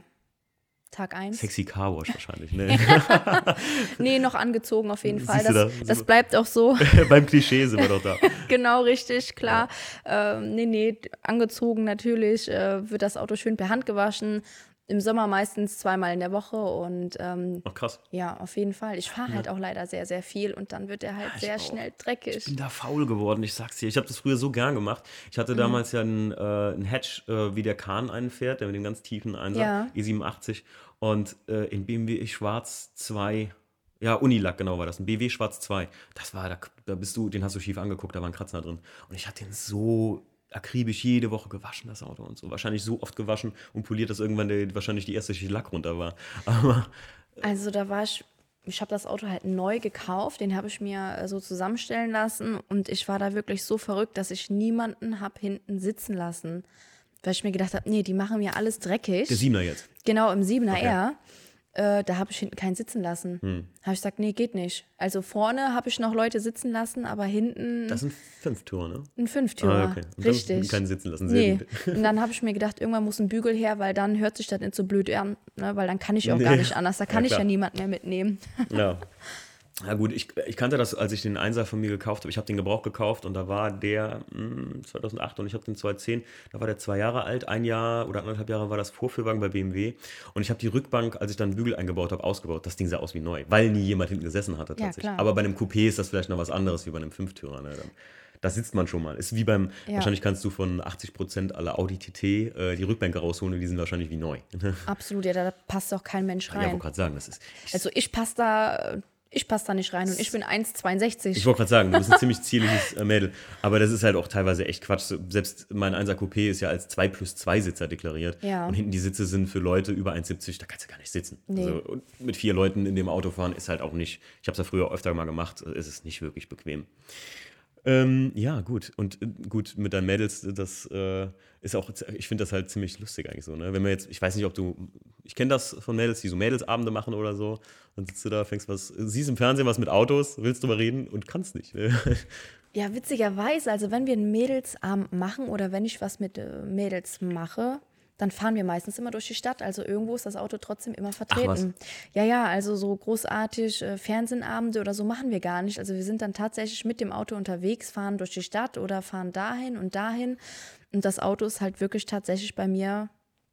[SPEAKER 2] Tag 1.
[SPEAKER 1] Sexy Carwash wahrscheinlich, ne?
[SPEAKER 2] Nee, noch angezogen auf jeden Fall. Das,
[SPEAKER 1] da?
[SPEAKER 2] das bleibt auch so.
[SPEAKER 1] Beim Klischee sind wir doch da.
[SPEAKER 2] genau, richtig, klar. Ähm, nee, nee, angezogen natürlich. Äh, wird das Auto schön per Hand gewaschen. Im Sommer meistens zweimal in der Woche und ähm,
[SPEAKER 1] Ach krass.
[SPEAKER 2] ja, auf jeden Fall. Ich fahre halt auch leider sehr, sehr viel und dann wird er halt
[SPEAKER 1] ich
[SPEAKER 2] sehr
[SPEAKER 1] auch.
[SPEAKER 2] schnell
[SPEAKER 1] Ich
[SPEAKER 2] dreckig.
[SPEAKER 1] bin da faul geworden, ich sag's dir. Ich habe das früher so gern gemacht. Ich
[SPEAKER 2] Mhm.
[SPEAKER 1] hatte damals ja einen, äh, einen Hatch, äh, wie der Kahn einen fährt, der mit dem ganz tiefen Einsatz,
[SPEAKER 2] Ja.
[SPEAKER 1] E87. Und äh, in BMW Schwarz 2, ja, Unilack genau war das, ein BW Schwarz 2. Das war, da, da bist du, den hast du schief angeguckt, da war ein Kratzer drin. Und ich hatte den so akribisch jede Woche gewaschen, das Auto und so. Wahrscheinlich so oft gewaschen und poliert, dass irgendwann der, wahrscheinlich die erste Schicht Lack runter war. Aber
[SPEAKER 2] Also da war ich, ich habe das Auto halt neu gekauft, den habe ich mir äh, so zusammenstellen lassen und ich war da wirklich so verrückt, dass ich niemanden habe hinten sitzen lassen. Weil ich mir gedacht habe, nee, die machen mir alles dreckig.
[SPEAKER 1] der Siebener jetzt.
[SPEAKER 2] Genau, im 7er
[SPEAKER 1] Okay.
[SPEAKER 2] R. Äh, da habe ich hinten keinen sitzen lassen. Habe ich gesagt, nee, geht nicht. Also vorne habe ich noch Leute sitzen lassen, aber hinten
[SPEAKER 1] Das sind fünf Tore, ne?
[SPEAKER 2] ein Fünftürer.
[SPEAKER 1] Ah, okay. Und
[SPEAKER 2] Richtig.
[SPEAKER 1] keinen sitzen lassen. Sehr
[SPEAKER 2] Nee.
[SPEAKER 1] gut.
[SPEAKER 2] Und dann habe ich mir gedacht, irgendwann muss ein Bügel her, weil dann hört sich das nicht so blöd an, ne? weil dann kann ich auch gar
[SPEAKER 1] Nee.
[SPEAKER 2] nicht anders. Da kann
[SPEAKER 1] Ja,
[SPEAKER 2] ich ja niemand mehr mitnehmen.
[SPEAKER 1] Ja. Ja gut, ich, ich kannte das, als ich den Einser von mir gekauft habe. Ich habe den Gebrauch gekauft und da war der mh, 2008 und ich habe den 2010. Da war der zwei Jahre alt, ein Jahr oder anderthalb Jahre war das Vorführwagen bei BMW. Und ich habe die Rückbank, als ich dann einen Bügel eingebaut habe, ausgebaut. Das Ding sah aus wie neu, weil nie jemand hinten gesessen hatte
[SPEAKER 2] Ja,
[SPEAKER 1] tatsächlich.
[SPEAKER 2] klar.
[SPEAKER 1] Aber bei einem Coupé ist das vielleicht noch was anderes wie bei einem Fünftürer. Ne? Dann, da sitzt man schon mal. Ist wie beim,
[SPEAKER 2] Ja.
[SPEAKER 1] wahrscheinlich kannst du von 80% aller Audi TT äh, die Rückbänke rausholen und die sind wahrscheinlich wie neu. ja,
[SPEAKER 2] Absolut, ja, da passt auch kein Mensch
[SPEAKER 1] ich wollte
[SPEAKER 2] rein.
[SPEAKER 1] gerade sagen, das ist.
[SPEAKER 2] Also ich passe da, ich passe da nicht rein und ich bin 1,62.
[SPEAKER 1] Ich wollte gerade sagen, du bist ein ziemlich zierliches äh, Mädel. Aber das ist halt auch teilweise echt Quatsch. Selbst mein 1er Coupé ist ja als 2 plus 2 Sitzer deklariert.
[SPEAKER 2] Ja.
[SPEAKER 1] Und hinten die Sitze sind für Leute über 1,70, da kannst du gar nicht sitzen.
[SPEAKER 2] Nee.
[SPEAKER 1] Also, mit vier Leuten in dem Auto fahren ist halt auch nicht, ich habe es ja früher öfter mal gemacht, ist es nicht wirklich bequem. Ähm, ja, gut. Und äh, gut, mit deinen Mädels, das äh, ist auch, ich finde das halt ziemlich lustig eigentlich so. Ne? Wenn man jetzt, ich weiß nicht, ob du, ich kenne das von Mädels, die so Mädelsabende machen oder so. Dann sitzt du da, fängst was, siehst im Fernsehen was mit Autos, willst drüber reden und kannst nicht. Ne?
[SPEAKER 2] Ja, witzigerweise, also wenn wir einen Mädelsabend machen oder wenn ich was mit äh, Mädels mache, dann fahren wir meistens immer durch die Stadt. Also irgendwo ist das Auto trotzdem immer vertreten. Ja, ja, also so großartig äh, Fernsehabende oder so machen wir gar nicht. Also wir sind dann tatsächlich mit dem Auto unterwegs, fahren durch die Stadt oder fahren dahin und dahin. Und das Auto ist halt wirklich tatsächlich bei mir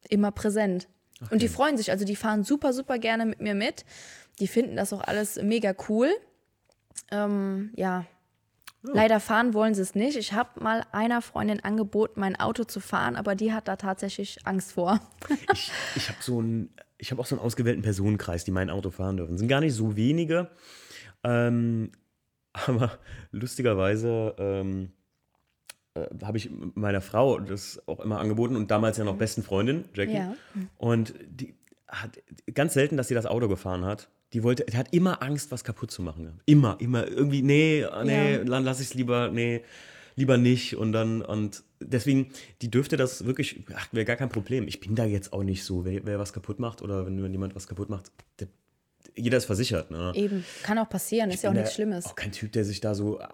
[SPEAKER 2] immer präsent. Und die freuen sich, also die fahren super, super gerne mit mir mit. Die finden das auch alles mega cool. Ähm, ja, Leider fahren wollen sie es nicht. Ich habe mal einer Freundin angeboten, mein Auto zu fahren, aber die hat da tatsächlich Angst vor.
[SPEAKER 1] ich ich habe so ich habe auch so einen ausgewählten Personenkreis, die mein Auto fahren dürfen. Sind gar nicht so wenige. Ähm, aber lustigerweise ähm, äh, habe ich meiner Frau das auch immer angeboten und damals ja noch besten Freundin, Jackie.
[SPEAKER 2] Ja.
[SPEAKER 1] Und die hat ganz selten, dass sie das Auto gefahren hat. Die wollte, die hat immer Angst, was kaputt zu machen. Immer, immer irgendwie, nee, nee,
[SPEAKER 2] Ja.
[SPEAKER 1] dann lass ich es lieber, nee, lieber nicht. Und dann, und deswegen, die dürfte das wirklich, ach, wäre gar kein Problem. Ich bin da jetzt auch nicht so, wer, wer was kaputt macht oder wenn, wenn jemand was kaputt macht, der, jeder ist versichert. Ne?
[SPEAKER 2] Eben, kann auch passieren, ist ja auch nichts Schlimmes.
[SPEAKER 1] Auch kein Typ, der sich da so äh,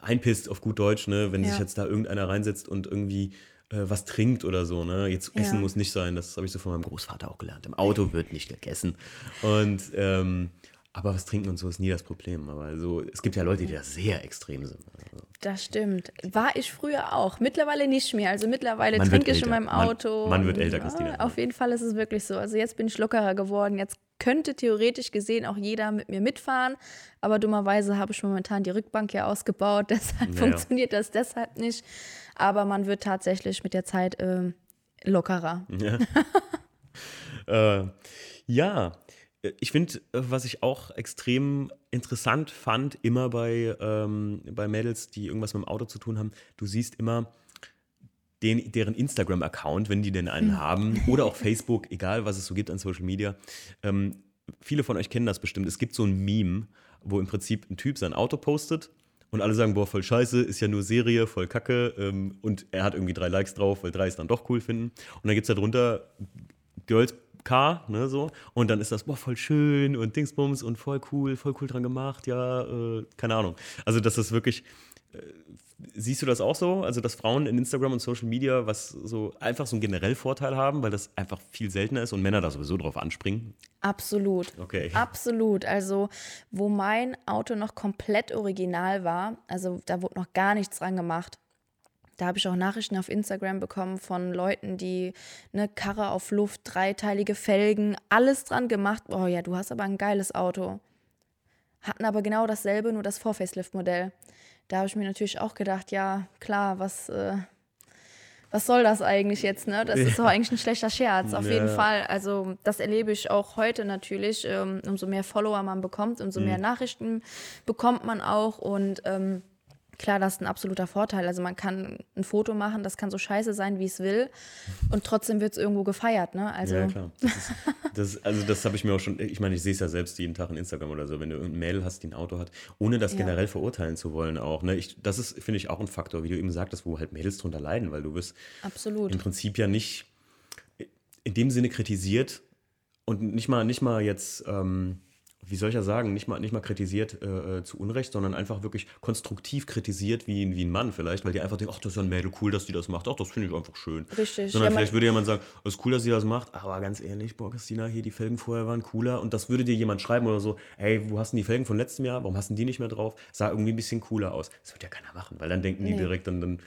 [SPEAKER 1] einpisst auf gut Deutsch, ne? Wenn
[SPEAKER 2] Ja.
[SPEAKER 1] sich jetzt da irgendeiner reinsetzt und irgendwie was trinkt oder so, ne? Jetzt
[SPEAKER 2] Ja.
[SPEAKER 1] Essen muss nicht sein, das habe ich so von meinem Großvater auch gelernt. Im Auto wird nicht gegessen. Und ähm, aber was trinken und so ist nie das Problem. Aber so, es gibt ja Leute, die da sehr extrem sind. Also,
[SPEAKER 2] Das stimmt. War ich früher auch. Mittlerweile nicht mehr. Also mittlerweile
[SPEAKER 1] Man wird
[SPEAKER 2] trinke ich in meinem
[SPEAKER 1] Man-
[SPEAKER 2] Auto.
[SPEAKER 1] man wird
[SPEAKER 2] und,
[SPEAKER 1] älter, Christina.
[SPEAKER 2] Ah, auf jeden Fall ist es wirklich so. Also jetzt bin ich lockerer geworden. Jetzt könnte theoretisch gesehen auch jeder mit mir mitfahren. Aber dummerweise habe ich momentan die Rückbank ja ausgebaut. Deshalb
[SPEAKER 1] Ja, ja.
[SPEAKER 2] funktioniert das deshalb nicht. Aber man wird tatsächlich mit der Zeit ähm, lockerer.
[SPEAKER 1] äh, ja, ich finde, was ich auch extrem interessant fand, immer bei, ähm, bei Mädels, die irgendwas mit dem Auto zu tun haben, du siehst immer den, deren Instagram-Account, wenn die denn einen haben, oder auch Facebook, egal was es so gibt an Social Media. Ähm, viele von euch kennen das bestimmt. Es gibt so ein Meme, wo im Prinzip ein Typ sein Auto postet und alle sagen, boah, voll scheiße, ist ja nur Serie, voll kacke. Ähm, und er hat irgendwie drei Likes drauf, weil drei es dann doch cool finden. Und dann gibt es da drunter Girls Car, ne, so. Und dann ist das, boah, voll schön und Dingsbums und voll cool, voll cool dran gemacht, ja, äh, keine Ahnung. Also, das ist wirklich, äh, siehst du das auch so? Also, dass Frauen in Instagram und Social Media was so einfach so einen generell Vorteil haben, weil das einfach viel seltener ist und Männer da sowieso drauf anspringen?
[SPEAKER 2] Absolut.
[SPEAKER 1] Okay.
[SPEAKER 2] Absolut. Also, wo mein Auto noch komplett original war, also da wurde noch gar nichts dran gemacht. Da habe ich auch Nachrichten auf Instagram bekommen von Leuten, die eine Karre auf Luft, dreiteilige Felgen, alles dran gemacht. Oh ja, du hast aber ein geiles Auto. Hatten aber genau dasselbe, nur das Vor-Facelift-Modell. Da habe ich mir natürlich auch gedacht, ja, klar, was, äh, was soll das eigentlich jetzt, ne? Das ist doch eigentlich ein schlechter Scherz, auf
[SPEAKER 1] Ja.
[SPEAKER 2] jeden Fall. Also das erlebe ich auch heute natürlich. Ähm, umso mehr Follower man bekommt, umso mehr Nachrichten bekommt man auch und ähm, Klar, das ist ein absoluter Vorteil. Also man kann ein Foto machen, das kann so scheiße sein, wie es will. Und trotzdem wird es irgendwo gefeiert, ne? Also
[SPEAKER 1] Ja, klar. Das ist, das, also das habe ich mir auch schon, ich meine, ich sehe es ja selbst jeden Tag in Instagram oder so, wenn du irgendein Mädel hast, die ein Auto hat, ohne das
[SPEAKER 2] Ja.
[SPEAKER 1] generell verurteilen zu wollen auch. Ne? Ich, das ist, finde ich, auch ein Faktor, wie du eben sagtest, wo halt Mädels drunter leiden, weil du wirst
[SPEAKER 2] absolut.
[SPEAKER 1] im Prinzip ja nicht in dem Sinne kritisiert und nicht mal, nicht mal jetzt, ähm, wie soll ich ja sagen, nicht mal, nicht mal kritisiert äh, äh, zu Unrecht, sondern einfach wirklich konstruktiv kritisiert wie, ein- wie ein Mann vielleicht, weil die einfach denken, ach, das ist ja ein Mädel, cool, dass die das macht, ach, das finde ich einfach schön.
[SPEAKER 2] Richtig.
[SPEAKER 1] Sondern
[SPEAKER 2] Ja,
[SPEAKER 1] vielleicht würde jemand sagen, es ist cool, dass sie das macht, aber ganz ehrlich, boah, Christina, hier die Felgen vorher waren cooler und das würde dir jemand schreiben oder so, hey, wo hast du die Felgen von letztem Jahr, warum hast du die nicht mehr drauf? Sah irgendwie ein bisschen cooler aus. Das wird ja keiner machen, weil dann denken die
[SPEAKER 2] Nee.
[SPEAKER 1] direkt, dann, dann,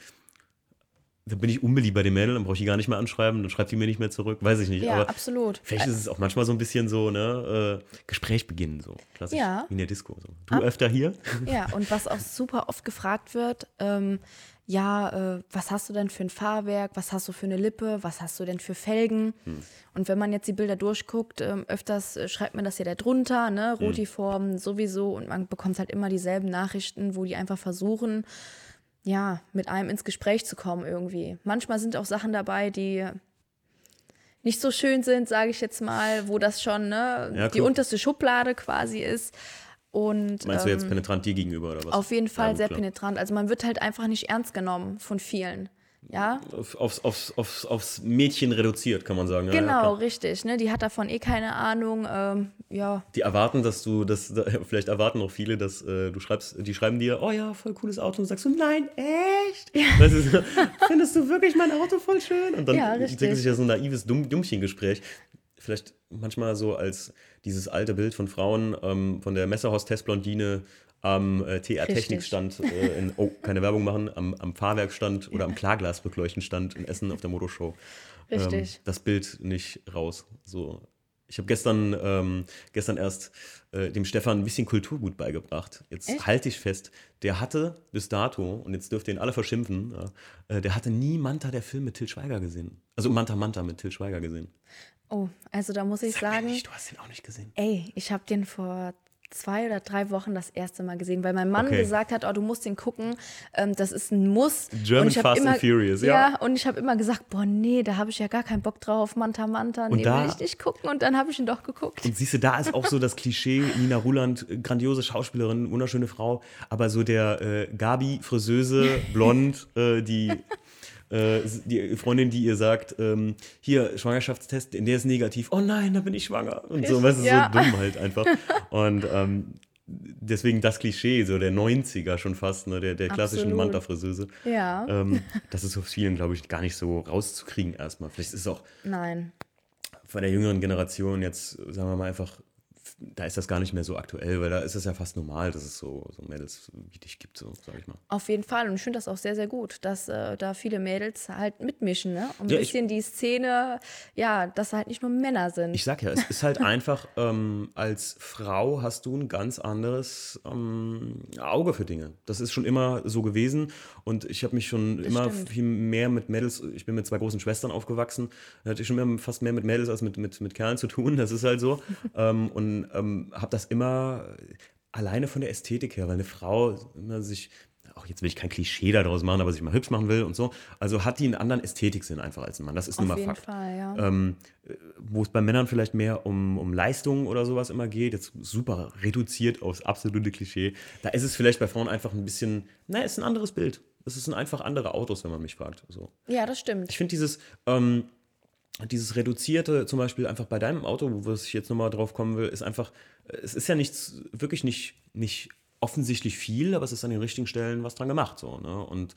[SPEAKER 1] dann bin ich unbeliebt bei den Mädels, dann brauche ich die gar nicht mehr anschreiben, dann schreibt die mir nicht mehr zurück, weiß ich nicht.
[SPEAKER 2] Ja,
[SPEAKER 1] aber
[SPEAKER 2] absolut.
[SPEAKER 1] vielleicht ist es auch manchmal so ein bisschen so, ne, äh, Gespräch beginnen, so klassisch,
[SPEAKER 2] Ja.
[SPEAKER 1] wie in der Disco. So. Du
[SPEAKER 2] Ab-
[SPEAKER 1] öfter hier?
[SPEAKER 2] Ja, und was auch super oft gefragt wird, ähm, ja, äh, was hast du denn für ein Fahrwerk, was hast du für eine Lippe, was hast du denn für Felgen? Und wenn man jetzt die Bilder durchguckt, ähm, öfters äh, schreibt man das ja da drunter, ne, Rotiform sowieso und man bekommt halt immer dieselben Nachrichten, wo die einfach versuchen, ja, mit einem ins Gespräch zu kommen irgendwie. Manchmal sind auch Sachen dabei, die nicht so schön sind, sage ich jetzt mal, wo das schon ne,
[SPEAKER 1] Ja,
[SPEAKER 2] die unterste Schublade quasi ist. Und
[SPEAKER 1] Meinst du jetzt
[SPEAKER 2] ähm,
[SPEAKER 1] penetrant dir gegenüber oder was?
[SPEAKER 2] auf jeden Fall
[SPEAKER 1] Ja, gut,
[SPEAKER 2] sehr
[SPEAKER 1] klar.
[SPEAKER 2] penetrant. Also man wird halt einfach nicht ernst genommen von vielen. Ja,
[SPEAKER 1] Auf, aufs, aufs, aufs, aufs Mädchen reduziert, kann man sagen. Ja, ja,
[SPEAKER 2] genau,
[SPEAKER 1] klar.
[SPEAKER 2] richtig. Ne? Die hat davon eh keine Ahnung. Ähm, ja,
[SPEAKER 1] Die erwarten, dass du, das, vielleicht erwarten auch viele, dass äh, du schreibst, die schreiben dir, oh ja, voll cooles Auto. Und sagst du, nein, echt? Das ist, so, findest du wirklich mein Auto voll schön? Und dann
[SPEAKER 2] Ja,
[SPEAKER 1] entwickelt sich ja so ein naives Dumm, Dummchengespräch. Vielleicht manchmal so als dieses alte Bild von Frauen, ähm, von der Messerhostess-Blondine am äh, TR-Technikstand, äh, in, oh, keine Werbung machen, am, am Fahrwerkstand oder am Klarglasrückleuchtenstand in Essen auf der Motoshow.
[SPEAKER 2] Richtig.
[SPEAKER 1] Ähm, das Bild nicht raus. So. Ich habe gestern, ähm, gestern erst äh, dem Stefan ein bisschen Kulturgut beigebracht. Jetzt halte ich fest, der hatte bis dato, und jetzt dürft ihr ihn alle verschimpfen, äh, der hatte nie Manta, der Film mit Till Schweiger gesehen. Also Manta Manta mit Till Schweiger gesehen.
[SPEAKER 2] oh, also da muss ich
[SPEAKER 1] Sag
[SPEAKER 2] sagen,
[SPEAKER 1] nicht, du hast den auch nicht gesehen.
[SPEAKER 2] ey, ich habe den vor zwei oder drei Wochen das erste Mal gesehen, weil mein Mann
[SPEAKER 1] Okay.
[SPEAKER 2] gesagt hat, oh, du musst den gucken, ähm, das ist ein Muss.
[SPEAKER 1] German
[SPEAKER 2] und ich hab
[SPEAKER 1] Fast and
[SPEAKER 2] immer,
[SPEAKER 1] Furious, ja.
[SPEAKER 2] ja. und ich habe immer gesagt, boah, nee, da habe ich ja gar keinen Bock drauf, Manta Manta, nee,
[SPEAKER 1] da-
[SPEAKER 2] will ich nicht gucken. Und dann habe ich ihn doch geguckt.
[SPEAKER 1] Und siehst du, da ist auch so das Klischee, Nina Ruland, äh, grandiose Schauspielerin, wunderschöne Frau, aber so der äh, Gabi, Friseuse, blond, äh, die, äh, die Freundin, die ihr sagt, ähm, hier, Schwangerschaftstest, in der ist negativ, oh nein, da bin ich schwanger. Und so, weißt du,
[SPEAKER 2] ja.
[SPEAKER 1] so dumm halt einfach. Und ähm, deswegen das Klischee, so der 90er schon fast, ne, der, der klassischen. Manta-Friseuse.
[SPEAKER 2] Ja,
[SPEAKER 1] Ähm, das ist auf vielen, glaube ich, gar nicht so rauszukriegen erstmal. Vielleicht ist es auch
[SPEAKER 2] nein.
[SPEAKER 1] von der jüngeren Generation jetzt, sagen wir mal, einfach da ist das gar nicht mehr so aktuell, weil da ist es ja fast normal, dass es so, so Mädels wie dich gibt, so sag ich mal.
[SPEAKER 2] Auf jeden Fall. Und ich finde das auch sehr, sehr gut, dass äh, da viele Mädels halt mitmischen, ne? Um
[SPEAKER 1] Ja,
[SPEAKER 2] ein
[SPEAKER 1] ich-
[SPEAKER 2] bisschen die Szene, ja, dass halt nicht nur Männer sind.
[SPEAKER 1] Ich sag ja, es ist halt einfach, ähm, als Frau hast du ein ganz anderes ähm, Auge für Dinge. Das ist schon immer so gewesen und ich habe mich schon immer
[SPEAKER 2] stimmt.
[SPEAKER 1] viel mehr mit Mädels, ich bin mit zwei großen Schwestern aufgewachsen, da hatte ich schon immer fast mehr mit Mädels als mit, mit, mit Kerlen zu tun, das ist halt so. ähm, und ähm, habe das immer alleine von der Ästhetik her, weil eine Frau immer sich auch jetzt will ich kein Klischee daraus machen, aber sich mal hübsch machen will und so. Also hat die einen anderen Ästhetiksinn einfach als ein Mann. Das ist nun
[SPEAKER 2] Auf
[SPEAKER 1] mal
[SPEAKER 2] jeden
[SPEAKER 1] Fakt
[SPEAKER 2] Fall, ja.
[SPEAKER 1] ähm, wo es bei Männern vielleicht mehr um, um Leistung oder sowas immer geht, jetzt super reduziert aufs absolute Klischee, da ist es vielleicht bei Frauen einfach ein bisschen, naja, ist ein anderes Bild. Es sind einfach andere Autos, wenn man mich fragt. So.
[SPEAKER 2] ja, das stimmt.
[SPEAKER 1] Ich finde dieses, ähm, dieses Reduzierte, zum Beispiel einfach bei deinem Auto, wo ich jetzt nochmal drauf kommen will, ist einfach, äh, es ist ja nichts, wirklich nicht, nicht offensichtlich viel, aber es ist an den richtigen Stellen was dran gemacht. So, ne? Und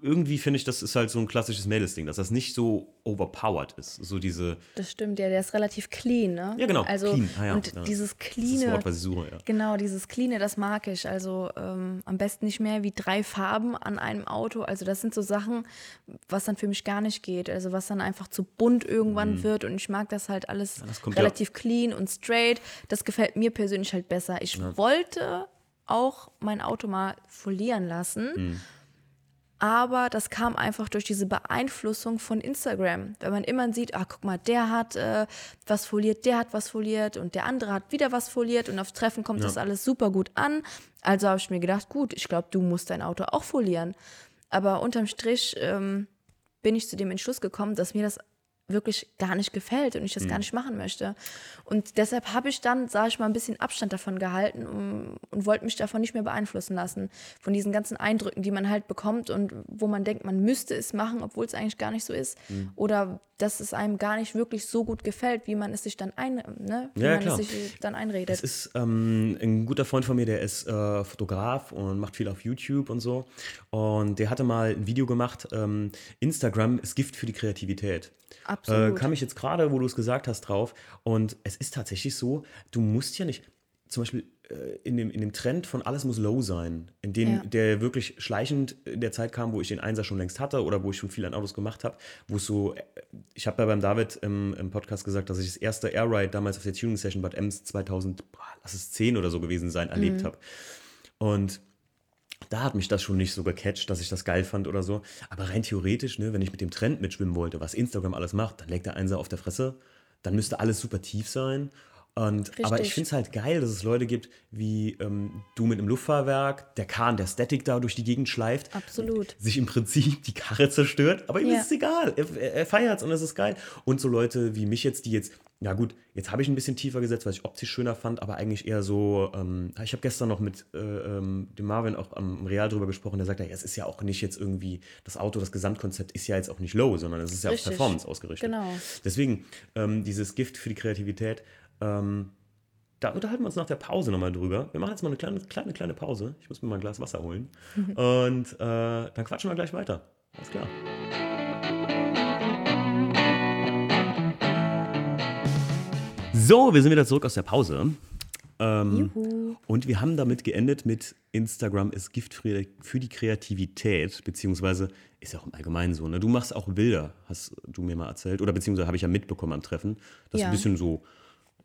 [SPEAKER 1] irgendwie finde ich, das ist halt so ein klassisches Mädelsding, dass das nicht so overpowered ist. So diese,
[SPEAKER 2] Das stimmt, ja, der ist relativ clean, ne?
[SPEAKER 1] Ja, genau,
[SPEAKER 2] Also,
[SPEAKER 1] clean, ah ja,
[SPEAKER 2] und
[SPEAKER 1] ja.
[SPEAKER 2] dieses
[SPEAKER 1] das ist
[SPEAKER 2] cleane,
[SPEAKER 1] das Wort, was ich suche, ja.
[SPEAKER 2] Genau, dieses Cleane, das mag ich. Also ähm, am besten nicht mehr wie drei Farben an einem Auto. Also das sind so Sachen, was dann für mich gar nicht geht. Also was dann einfach zu bunt irgendwann wird. Und ich mag das halt alles
[SPEAKER 1] Mhm. das ja-
[SPEAKER 2] relativ clean und straight. Das gefällt mir persönlich halt besser. Ich wollte auch mein Auto mal folieren lassen.
[SPEAKER 1] Mhm.
[SPEAKER 2] Aber das kam einfach durch diese Beeinflussung von Instagram. Wenn man immer sieht, ah, guck mal, der hat äh, was foliert, der hat was foliert und der andere hat wieder was foliert und aufs Treffen kommt das alles super gut an. Also habe ich mir gedacht, gut, ich glaube, du musst dein Auto auch folieren. Aber unterm Strich ähm, bin ich zu dem Entschluss gekommen, dass mir das wirklich gar nicht gefällt und ich das gar nicht machen möchte. Und deshalb habe ich dann, sage ich mal, ein bisschen Abstand davon gehalten um, und wollte mich davon nicht mehr beeinflussen lassen. Von diesen ganzen Eindrücken, die man halt bekommt und wo man denkt, man müsste es machen, obwohl es eigentlich gar nicht so ist. Oder dass es einem gar nicht wirklich so gut gefällt, wie man es sich dann ein, ne? wie
[SPEAKER 1] Ja,
[SPEAKER 2] man
[SPEAKER 1] klar.
[SPEAKER 2] es sich dann einredet.
[SPEAKER 1] Es ist ähm, ein guter Freund von mir, der ist äh, Fotograf und macht viel auf YouTube und so. Und der hatte mal ein Video gemacht, ähm, Instagram ist Gift für die Kreativität.
[SPEAKER 2] Absolut.
[SPEAKER 1] Äh, kam ich jetzt gerade, wo du es gesagt hast, drauf. Und es ist tatsächlich so, du musst ja nicht, zum Beispiel äh, in dem, in dem Trend von alles muss low sein, in dem
[SPEAKER 2] Ja.
[SPEAKER 1] der wirklich schleichend in der Zeit kam, wo ich den Einser schon längst hatte oder wo ich schon viel an Autos gemacht habe, wo es so, äh, ich habe ja beim David im, im Podcast gesagt, dass ich das erste Airride damals auf der Tuning Session Bad Ems 2000, boah, lass es 10 oder so gewesen sein, erlebt habe. Und da hat mich das schon nicht so gecatcht, dass ich das geil fand oder so. Aber rein theoretisch, ne, wenn ich mit dem Trend mitschwimmen wollte, was Instagram alles macht, dann legt der Einser auf der Fresse. Dann müsste alles super tief sein. Und, aber ich finde es halt geil, dass es Leute gibt wie ähm, du mit einem Luftfahrwerk, der Kahn, der Static da durch die Gegend schleift.
[SPEAKER 2] Absolut.
[SPEAKER 1] Sich im Prinzip die Karre zerstört, aber ihm
[SPEAKER 2] Ja.
[SPEAKER 1] ist es egal. Er, er, er feiert es und es ist geil. Und so Leute wie mich jetzt, die jetzt, ja gut, jetzt habe ich ein bisschen tiefer gesetzt, weil ich optisch schöner fand, aber eigentlich eher so, ähm, ich habe gestern noch mit äh, ähm, dem Marvin auch am Real drüber gesprochen, der sagt, ja, es ist ja auch nicht jetzt irgendwie, das Auto, das Gesamtkonzept ist ja jetzt auch nicht low, sondern es ist ja
[SPEAKER 2] Richtig.
[SPEAKER 1] auf Performance ausgerichtet.
[SPEAKER 2] Genau.
[SPEAKER 1] Deswegen, ähm, dieses Gift für die Kreativität, ähm, da unterhalten wir uns nach der Pause nochmal drüber. Wir machen jetzt mal eine kleine, kleine, kleine Pause. Ich muss mir mal ein Glas Wasser holen. Und äh, dann quatschen wir gleich weiter. Alles klar. So, wir sind wieder zurück aus der Pause. Ähm,
[SPEAKER 2] Juhu.
[SPEAKER 1] und wir haben damit geendet mit Instagram ist Gift für, die Kreativität, beziehungsweise ist ja auch im Allgemeinen so. Ne? Du machst auch Bilder, hast du mir mal erzählt, oder beziehungsweise habe ich ja mitbekommen am Treffen, dass
[SPEAKER 2] Ja.
[SPEAKER 1] ein bisschen so,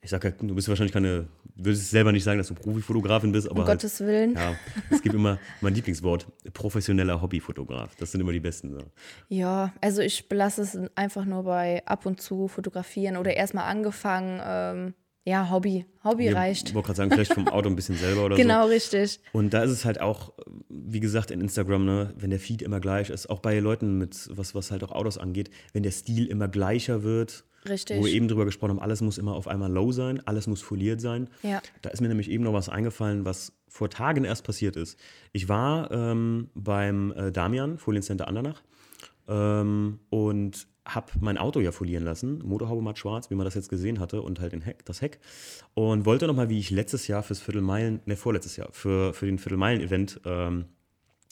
[SPEAKER 1] ich sag ja, du bist wahrscheinlich keine, würdest selber nicht sagen, dass du Profifotografin bist, aber
[SPEAKER 2] Um
[SPEAKER 1] halt,
[SPEAKER 2] Gottes Willen.
[SPEAKER 1] ja, es gibt immer mein Lieblingswort, professioneller Hobbyfotograf. Das sind immer die besten. So.
[SPEAKER 2] Ja, also ich belasse es einfach nur bei ab und zu fotografieren oder erstmal angefangen. Ähm, ja, Hobby. Hobby
[SPEAKER 1] Ich
[SPEAKER 2] reicht.
[SPEAKER 1] wollte gerade sagen, vielleicht vom Auto ein bisschen selber oder so.
[SPEAKER 2] Genau, richtig.
[SPEAKER 1] Und da ist es halt auch, wie gesagt, in Instagram, ne, wenn der Feed immer gleich ist, auch bei Leuten mit, was, was halt auch Autos angeht, wenn der Stil immer gleicher wird,
[SPEAKER 2] Richtig.
[SPEAKER 1] wo wir eben drüber gesprochen haben, alles muss immer auf einmal low sein, alles muss foliert sein.
[SPEAKER 2] Ja.
[SPEAKER 1] Da ist mir nämlich eben noch was eingefallen, was vor Tagen erst passiert ist. Ich war ähm, beim äh, Damian, Foliencenter Andernach, ähm, und habe mein Auto ja folieren lassen, Motorhaube matt schwarz, wie man das jetzt gesehen hatte, und halt den Heck, das Heck. Und wollte nochmal, wie ich letztes Jahr fürs Viertelmeilen, ne, vorletztes Jahr, für, für den Viertelmeilen-Event ähm,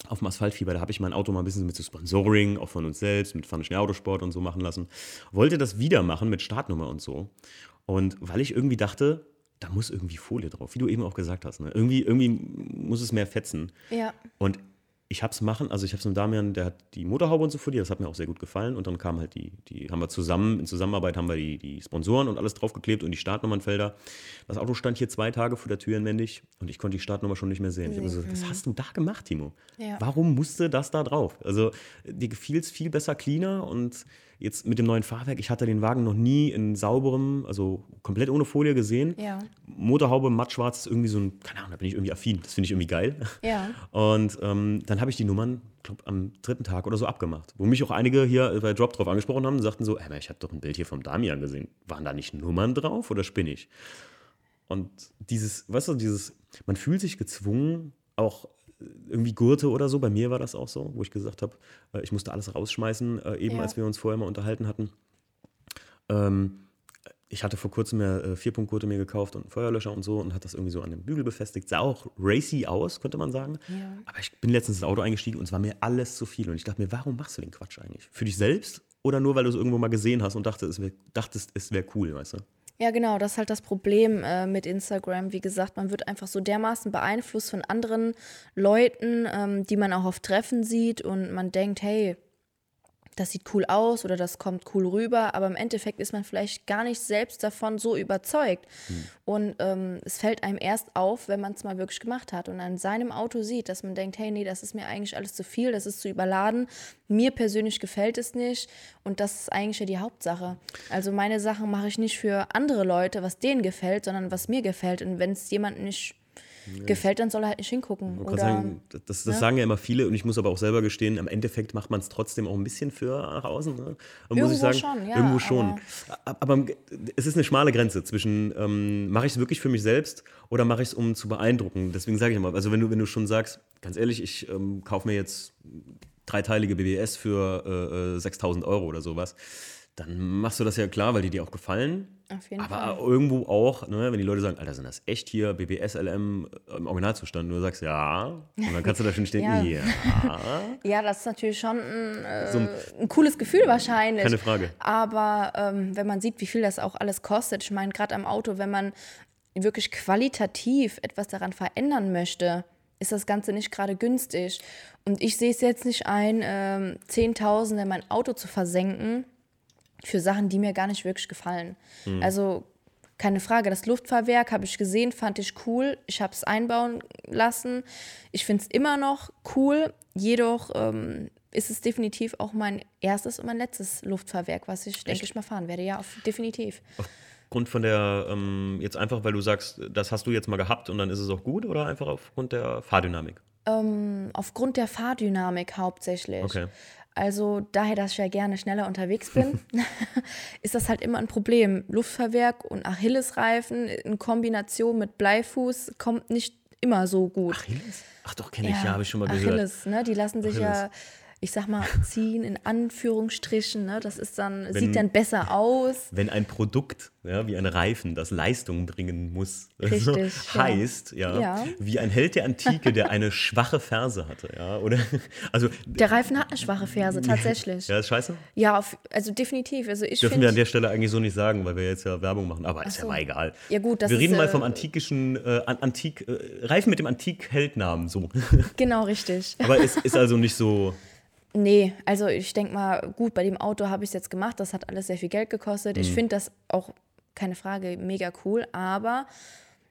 [SPEAKER 1] auf dem Asphaltfieber, da habe ich mein Auto mal ein bisschen mit so Sponsoring, auch von uns selbst, mit Fun Schnee Autosport und so machen lassen. Wollte das wieder machen mit Startnummer und so. Und weil ich irgendwie dachte, da muss irgendwie Folie drauf, wie du eben auch gesagt hast. Ne? Irgendwie, irgendwie muss es mehr fetzen.
[SPEAKER 2] Ja.
[SPEAKER 1] Und ich habe es machen, also ich habe es mit Damian, der hat die Motorhaube und so foliert, das hat mir auch sehr gut gefallen. Und dann kam halt die, die haben wir zusammen, in Zusammenarbeit haben wir die, die Sponsoren und alles draufgeklebt und die Startnummernfelder. Das Auto stand hier zwei Tage vor der Tür in Mendig und ich konnte die Startnummer schon nicht mehr sehen. Ich habe gesagt, was hast du da gemacht, Timo?
[SPEAKER 2] Ja.
[SPEAKER 1] Warum musste das da drauf? Also dir gefiel es viel besser cleaner und jetzt mit dem neuen Fahrwerk, ich hatte den Wagen noch nie in sauberem, also komplett ohne Folie gesehen.
[SPEAKER 2] Ja.
[SPEAKER 1] Motorhaube mattschwarz ist irgendwie so ein, keine Ahnung, da bin ich irgendwie affin. Das finde ich irgendwie geil.
[SPEAKER 2] Ja.
[SPEAKER 1] Und ähm, dann habe ich die Nummern, glaube am dritten Tag oder so abgemacht. Wo mich auch einige hier bei Drop drauf angesprochen haben und sagten so, hey, ich habe doch ein Bild hier vom Damian gesehen. Waren da nicht Nummern drauf oder spinne ich? Und dieses, weißt du, dieses, man fühlt sich gezwungen, auch irgendwie Gurte oder so, bei mir war das auch so, wo ich gesagt habe, äh, ich musste alles rausschmeißen, äh, eben
[SPEAKER 2] Ja.
[SPEAKER 1] als wir uns vorher mal unterhalten hatten. Ähm, ich hatte vor kurzem ja äh, Vierpunktgurte mir gekauft und einen Feuerlöscher und so und hat das irgendwie so an dem Bügel befestigt. Sah auch racy aus, könnte man sagen.
[SPEAKER 2] Ja.
[SPEAKER 1] Aber ich bin letztens ins Auto eingestiegen und es war mir alles zu viel. Und ich dachte mir, warum machst du den Quatsch eigentlich? Für dich selbst oder nur, weil du es irgendwo mal gesehen hast und dachte, es wär, dachtest, es wäre cool, weißt du?
[SPEAKER 2] Ja, genau, das ist halt das Problem äh, mit Instagram. Wie gesagt, man wird einfach so dermaßen beeinflusst von anderen Leuten, ähm, die man auch auf Treffen sieht und man denkt, hey, das sieht cool aus oder das kommt cool rüber, aber im Endeffekt ist man vielleicht gar nicht selbst davon so überzeugt. Und ähm, es fällt einem erst auf, wenn man es mal wirklich gemacht hat und an seinem Auto sieht, dass man denkt, hey, nee, das ist mir eigentlich alles zu viel, das ist zu überladen. Mir persönlich gefällt es nicht und das ist eigentlich ja die Hauptsache. Also meine Sachen mache ich nicht für andere Leute, was denen gefällt, sondern was mir gefällt. Und wenn es jemandem nicht gefällt, dann soll er halt nicht hingucken.
[SPEAKER 1] Man kann
[SPEAKER 2] Oder,
[SPEAKER 1] sagen, das, das
[SPEAKER 2] ne?
[SPEAKER 1] sagen ja immer viele und ich muss aber auch selber gestehen, im Endeffekt macht man es trotzdem auch ein bisschen für nach außen. Ne? Und muss ich
[SPEAKER 2] Irgendwo
[SPEAKER 1] sagen,
[SPEAKER 2] schon, ja,
[SPEAKER 1] irgendwo schon. Aber, aber es ist eine schmale Grenze zwischen, ähm, mache ich es wirklich für mich selbst oder mache ich es, um zu beeindrucken. Deswegen sage ich immer, also wenn du, wenn du schon sagst, ganz ehrlich, ich ähm, kaufe mir jetzt dreiteilige BBS für äh, äh, 6000 Euro oder sowas, dann machst du das ja klar, weil die dir auch gefallen.
[SPEAKER 2] Auf jeden
[SPEAKER 1] aber
[SPEAKER 2] Fall.
[SPEAKER 1] irgendwo auch, ne, wenn die Leute sagen, Alter, sind das echt hier BBS, LM im Originalzustand? Und du sagst, ja. Und dann kannst du da schon stehen,
[SPEAKER 2] Ja.
[SPEAKER 1] ja.
[SPEAKER 2] Ja, das ist natürlich schon ein, äh,
[SPEAKER 1] So ein-
[SPEAKER 2] ein cooles Gefühl wahrscheinlich.
[SPEAKER 1] Keine Frage.
[SPEAKER 2] Aber ähm, wenn man sieht, wie viel das auch alles kostet, ich meine, gerade am Auto, wenn man wirklich qualitativ etwas daran verändern möchte, ist das Ganze nicht gerade günstig. Und ich sehe es jetzt nicht ein, ähm, Zehntausende in mein Auto zu versenken für Sachen, die mir gar nicht wirklich gefallen. Also keine Frage, das Luftfahrwerk habe ich gesehen, fand ich cool. Ich habe es einbauen lassen. Ich finde es immer noch cool. Jedoch ähm, ist es definitiv auch mein erstes und mein letztes Luftfahrwerk, was ich, denke ich, mal fahren werde. Ja, auf, definitiv.
[SPEAKER 1] Aufgrund von der, ähm, jetzt einfach, weil du sagst, das hast du jetzt mal gehabt und dann ist es auch gut oder einfach aufgrund der Fahrdynamik?
[SPEAKER 2] Aufgrund der Fahrdynamik hauptsächlich.
[SPEAKER 1] Okay.
[SPEAKER 2] Also daher, dass ich ja gerne schneller unterwegs bin, ist das halt immer ein Problem. Luftfahrwerk und Achillesreifen in Kombination mit Bleifuß kommt nicht immer so gut.
[SPEAKER 1] Achilles? Ach doch, kenne ich, ja, habe ich schon mal gehört.
[SPEAKER 2] Achilles, ne? Die lassen sich ja,
[SPEAKER 1] Achilles.
[SPEAKER 2] Ich sag mal, ziehen in Anführungsstrichen, ne? Das ist dann,
[SPEAKER 1] Wenn-
[SPEAKER 2] sieht dann besser aus.
[SPEAKER 1] Wenn ein Produkt, ja, wie ein Reifen, das Leistung bringen muss,
[SPEAKER 2] Richtig, ja.
[SPEAKER 1] heißt, ja,
[SPEAKER 2] Ja.
[SPEAKER 1] wie ein Held der Antike, der eine schwache Ferse hatte, ja, oder, also,
[SPEAKER 2] Der Reifen hat eine schwache Ferse, tatsächlich.
[SPEAKER 1] ja, ist scheiße?
[SPEAKER 2] Ja, auf, also definitiv. Also ich
[SPEAKER 1] Dürfen wir an der Stelle eigentlich so nicht sagen, weil wir jetzt ja Werbung machen, aber ist ja
[SPEAKER 2] so.
[SPEAKER 1] mal egal.
[SPEAKER 2] Ja, gut, das
[SPEAKER 1] wir reden
[SPEAKER 2] ist,
[SPEAKER 1] mal
[SPEAKER 2] äh,
[SPEAKER 1] vom antikischen, äh, an- Antik, äh, Reifen mit dem Antik-Heldnamen, so.
[SPEAKER 2] genau richtig.
[SPEAKER 1] aber es ist also nicht so,
[SPEAKER 2] Nee, also ich denke mal, gut, bei dem Auto habe ich es jetzt gemacht, das hat alles sehr viel Geld gekostet.
[SPEAKER 1] Mhm.
[SPEAKER 2] Ich finde das auch, keine Frage, mega cool, aber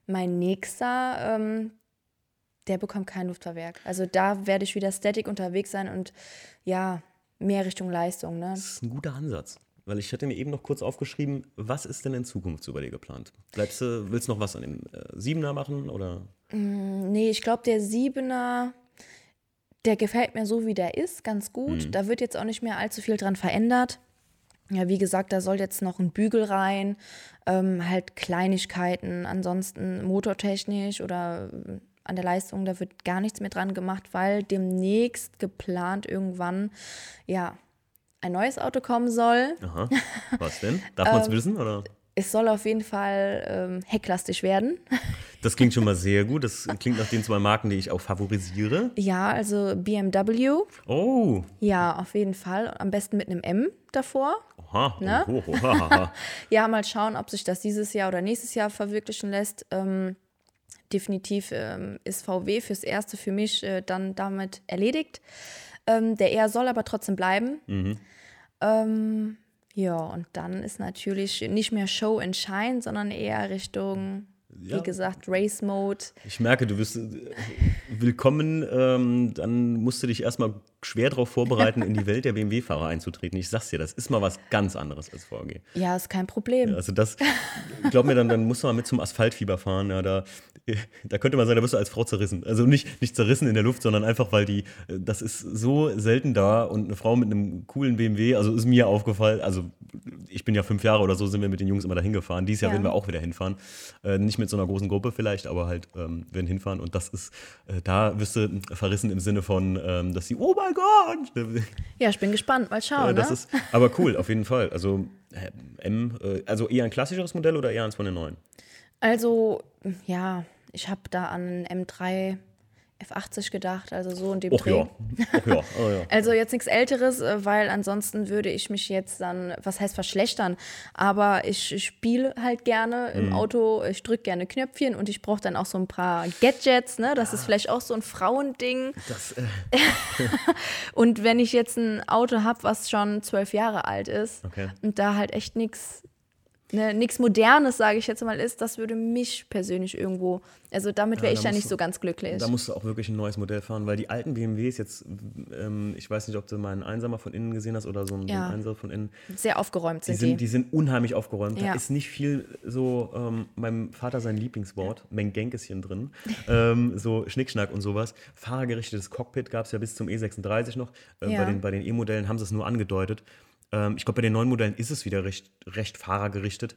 [SPEAKER 2] mein nächster, ähm, der bekommt kein Luftfahrwerk. Also da werde ich wieder static unterwegs sein und ja, mehr Richtung Leistung. Ne?
[SPEAKER 1] das ist ein guter Ansatz. Weil ich hatte mir eben noch kurz aufgeschrieben, was ist denn in Zukunft so bei dir geplant? Bleibst du, willst du noch was an dem äh, Siebener machen oder?
[SPEAKER 2] Nee, ich glaube, der Siebener, der gefällt mir so, wie der ist, ganz gut. Da wird jetzt auch nicht mehr allzu viel dran verändert. Ja, wie gesagt, da soll jetzt noch ein Bügel rein, ähm, halt Kleinigkeiten, ansonsten motortechnisch oder äh, an der Leistung, da wird gar nichts mehr dran gemacht, weil demnächst geplant irgendwann, ja, ein neues Auto kommen soll.
[SPEAKER 1] Aha, was denn? Darf man es wissen oder?
[SPEAKER 2] Es soll auf jeden Fall ähm, hecklastig werden.
[SPEAKER 1] Das klingt schon mal sehr gut. Das klingt nach den zwei Marken, die ich auch favorisiere.
[SPEAKER 2] Ja, also BMW.
[SPEAKER 1] Oh,
[SPEAKER 2] Ja, auf jeden Fall. Am besten mit einem M davor.
[SPEAKER 1] Aha.
[SPEAKER 2] Ne?
[SPEAKER 1] Oh, oh, hahaha.
[SPEAKER 2] Ja, mal schauen, ob sich das dieses Jahr oder nächstes Jahr verwirklichen lässt. Ähm, definitiv ähm, ist VW fürs Erste für mich äh, dann damit erledigt. Ähm, der R soll aber trotzdem bleiben.
[SPEAKER 1] Mhm.
[SPEAKER 2] Ähm, ja, und dann ist natürlich nicht mehr Show and Shine, sondern eher Richtung,
[SPEAKER 1] Ja.
[SPEAKER 2] wie gesagt, Race Mode.
[SPEAKER 1] Ich merke, du bist äh, willkommen. Ähm, dann musst du dich erstmal schwer darauf vorbereiten, in die Welt der BMW-Fahrer einzutreten. Ich sag's dir, das ist mal was ganz anderes als VW.
[SPEAKER 2] Ja, ist kein Problem.
[SPEAKER 1] Also das, glaub mir, dann, dann musst du mal mit zum Asphaltfieber fahren. Ja, da, da könnte man sagen, da wirst du als Frau zerrissen. Also nicht, nicht zerrissen in der Luft, sondern einfach, weil die, das ist so selten da und eine Frau mit einem coolen BMW, also ist mir aufgefallen, also ich bin ja fünf Jahre oder so, sind wir mit den Jungs immer dahin gefahren. Dieses Jahr
[SPEAKER 2] Ja.
[SPEAKER 1] werden wir auch wieder hinfahren. Äh, nicht mit so einer großen Gruppe vielleicht, aber halt ähm, werden hinfahren. Und das ist, äh, da wirst du verrissen im Sinne von, ähm, dass sie, oh mein Gott!
[SPEAKER 2] Ja, ich bin gespannt. Mal schauen.
[SPEAKER 1] Äh, das
[SPEAKER 2] ne?
[SPEAKER 1] ist aber cool, auf jeden Fall. Also M, äh, also eher ein klassischeres Modell oder eher eins von den neuen?
[SPEAKER 2] Also, ja, ich habe da an M3 F80 gedacht, also so in dem
[SPEAKER 1] Och
[SPEAKER 2] Dreh.
[SPEAKER 1] ja. Och ja. Oh, ja.
[SPEAKER 2] Also jetzt nichts Älteres, äh, weil ansonsten würde ich mich jetzt dann, was heißt verschlechtern, aber ich spiele halt gerne
[SPEAKER 1] Mhm.
[SPEAKER 2] im Auto, ich drücke gerne Knöpfchen und ich brauche dann auch so ein paar Gadgets, ne? Das ist vielleicht auch so ein Frauending.
[SPEAKER 1] Das, äh,
[SPEAKER 2] Und wenn ich jetzt ein Auto habe, was schon zwölf Jahre alt ist
[SPEAKER 1] Okay.
[SPEAKER 2] und da halt echt nichts ne, nichts Modernes, sage ich jetzt mal, ist, das würde mich persönlich irgendwo, also damit wäre
[SPEAKER 1] Ja,
[SPEAKER 2] ich
[SPEAKER 1] da
[SPEAKER 2] ja
[SPEAKER 1] musst
[SPEAKER 2] nicht so ganz glücklich.
[SPEAKER 1] da musst du auch wirklich ein neues Modell fahren, weil die alten BMWs jetzt, ähm, ich weiß nicht, ob du mal einen Einsamer von innen gesehen hast oder so einen,
[SPEAKER 2] Ja.
[SPEAKER 1] Einser von innen.
[SPEAKER 2] Sehr aufgeräumt
[SPEAKER 1] Die
[SPEAKER 2] sind die.
[SPEAKER 1] sind, die sind unheimlich aufgeräumt. Da
[SPEAKER 2] Ja.
[SPEAKER 1] ist nicht viel so, ähm, meinem Vater sein Lieblingswort, Mengenkeschen drin. ähm, so Schnickschnack und sowas. Fahrergerichtetes Cockpit gab es ja bis zum E36 noch. Äh,
[SPEAKER 2] Ja.
[SPEAKER 1] bei, den, bei den E-Modellen haben sie es nur angedeutet. Ähm, ich glaube, bei den neuen Modellen ist es wieder recht, recht fahrergerichtet.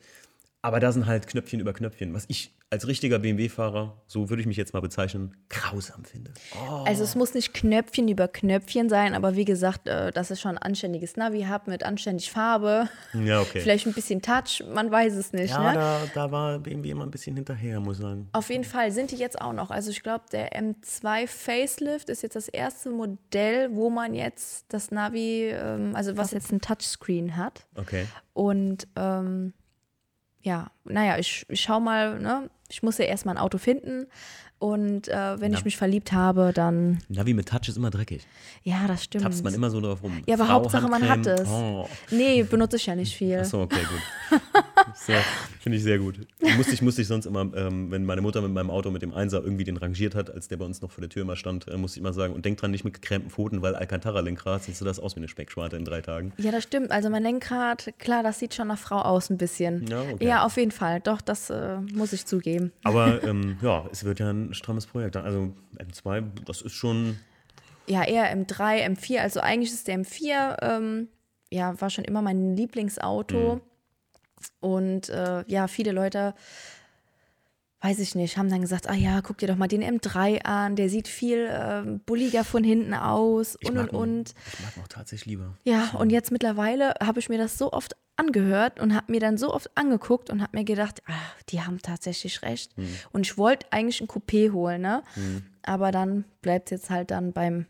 [SPEAKER 1] Aber da sind halt Knöpfchen über Knöpfchen, was ich als richtiger BMW-Fahrer, so würde ich mich jetzt mal bezeichnen, grausam finde. Oh.
[SPEAKER 2] Also es muss nicht Knöpfchen über Knöpfchen sein, aber wie gesagt, äh, dass ich schon ein anständiges Navi habe mit anständig Farbe,
[SPEAKER 1] Ja, okay.
[SPEAKER 2] vielleicht ein bisschen Touch, man weiß es nicht.
[SPEAKER 1] ja,
[SPEAKER 2] ne?
[SPEAKER 1] da, da war BMW immer ein bisschen hinterher, muss ich sagen.
[SPEAKER 2] Auf jeden Fall sind die jetzt auch noch. Also ich glaube, der M2 Facelift ist jetzt das erste Modell, wo man jetzt das Navi, ähm, also was jetzt ein Touchscreen hat.
[SPEAKER 1] Okay.
[SPEAKER 2] Und ähm, ja, naja, ich, ich schau mal, ne? Ich muss ja erstmal ein Auto finden. Und äh, wenn
[SPEAKER 1] Ja.
[SPEAKER 2] ich mich verliebt habe, dann,
[SPEAKER 1] Navi mit Touch ist immer dreckig.
[SPEAKER 2] ja, das stimmt.
[SPEAKER 1] Tapst man immer so drauf rum.
[SPEAKER 2] Ja, aber
[SPEAKER 1] Frau,
[SPEAKER 2] Hauptsache, man hat
[SPEAKER 1] Handcreme.
[SPEAKER 2] es.
[SPEAKER 1] Oh.
[SPEAKER 2] Nee, benutze ich ja nicht viel.
[SPEAKER 1] Achso, okay, gut. Sehr- Finde ich sehr gut. Musste ich, musste ich sonst immer, ähm, wenn meine Mutter mit meinem Auto mit dem Einser irgendwie den rangiert hat, als der bei uns noch vor der Tür immer stand, äh, musste ich immer sagen, und denk dran, nicht mit gekrämten Pfoten, weil Alcantara-Lenkrad siehst du das aus wie eine Speckschwarte in drei Tagen.
[SPEAKER 2] Ja, das stimmt. Also mein Lenkrad, klar, das sieht schon nach Frau aus ein bisschen.
[SPEAKER 1] Ja, okay.
[SPEAKER 2] Ja, auf jeden Fall. Doch, das äh, muss ich zugeben.
[SPEAKER 1] Aber ähm, ja, es wird ja ein strammes Projekt. Also M2, das ist schon.
[SPEAKER 2] Ja, eher M3, M4. Also eigentlich ist der M4, ähm, ja, war schon immer mein Lieblingsauto.
[SPEAKER 1] Mhm.
[SPEAKER 2] Und äh, ja, viele Leute, weiß ich nicht, haben dann gesagt, ah ja, guck dir doch mal den M3 an, der sieht viel ähm, bulliger von hinten aus
[SPEAKER 1] Ich
[SPEAKER 2] und und und.
[SPEAKER 1] Ich mag ihn auch tatsächlich lieber.
[SPEAKER 2] Ja, und jetzt mittlerweile habe ich mir das so oft angehört und habe mir dann so oft angeguckt und habe mir gedacht, ah, die haben tatsächlich recht.
[SPEAKER 1] Hm.
[SPEAKER 2] Und ich wollte eigentlich ein Coupé holen, ne? Aber dann bleibt es jetzt halt dann beim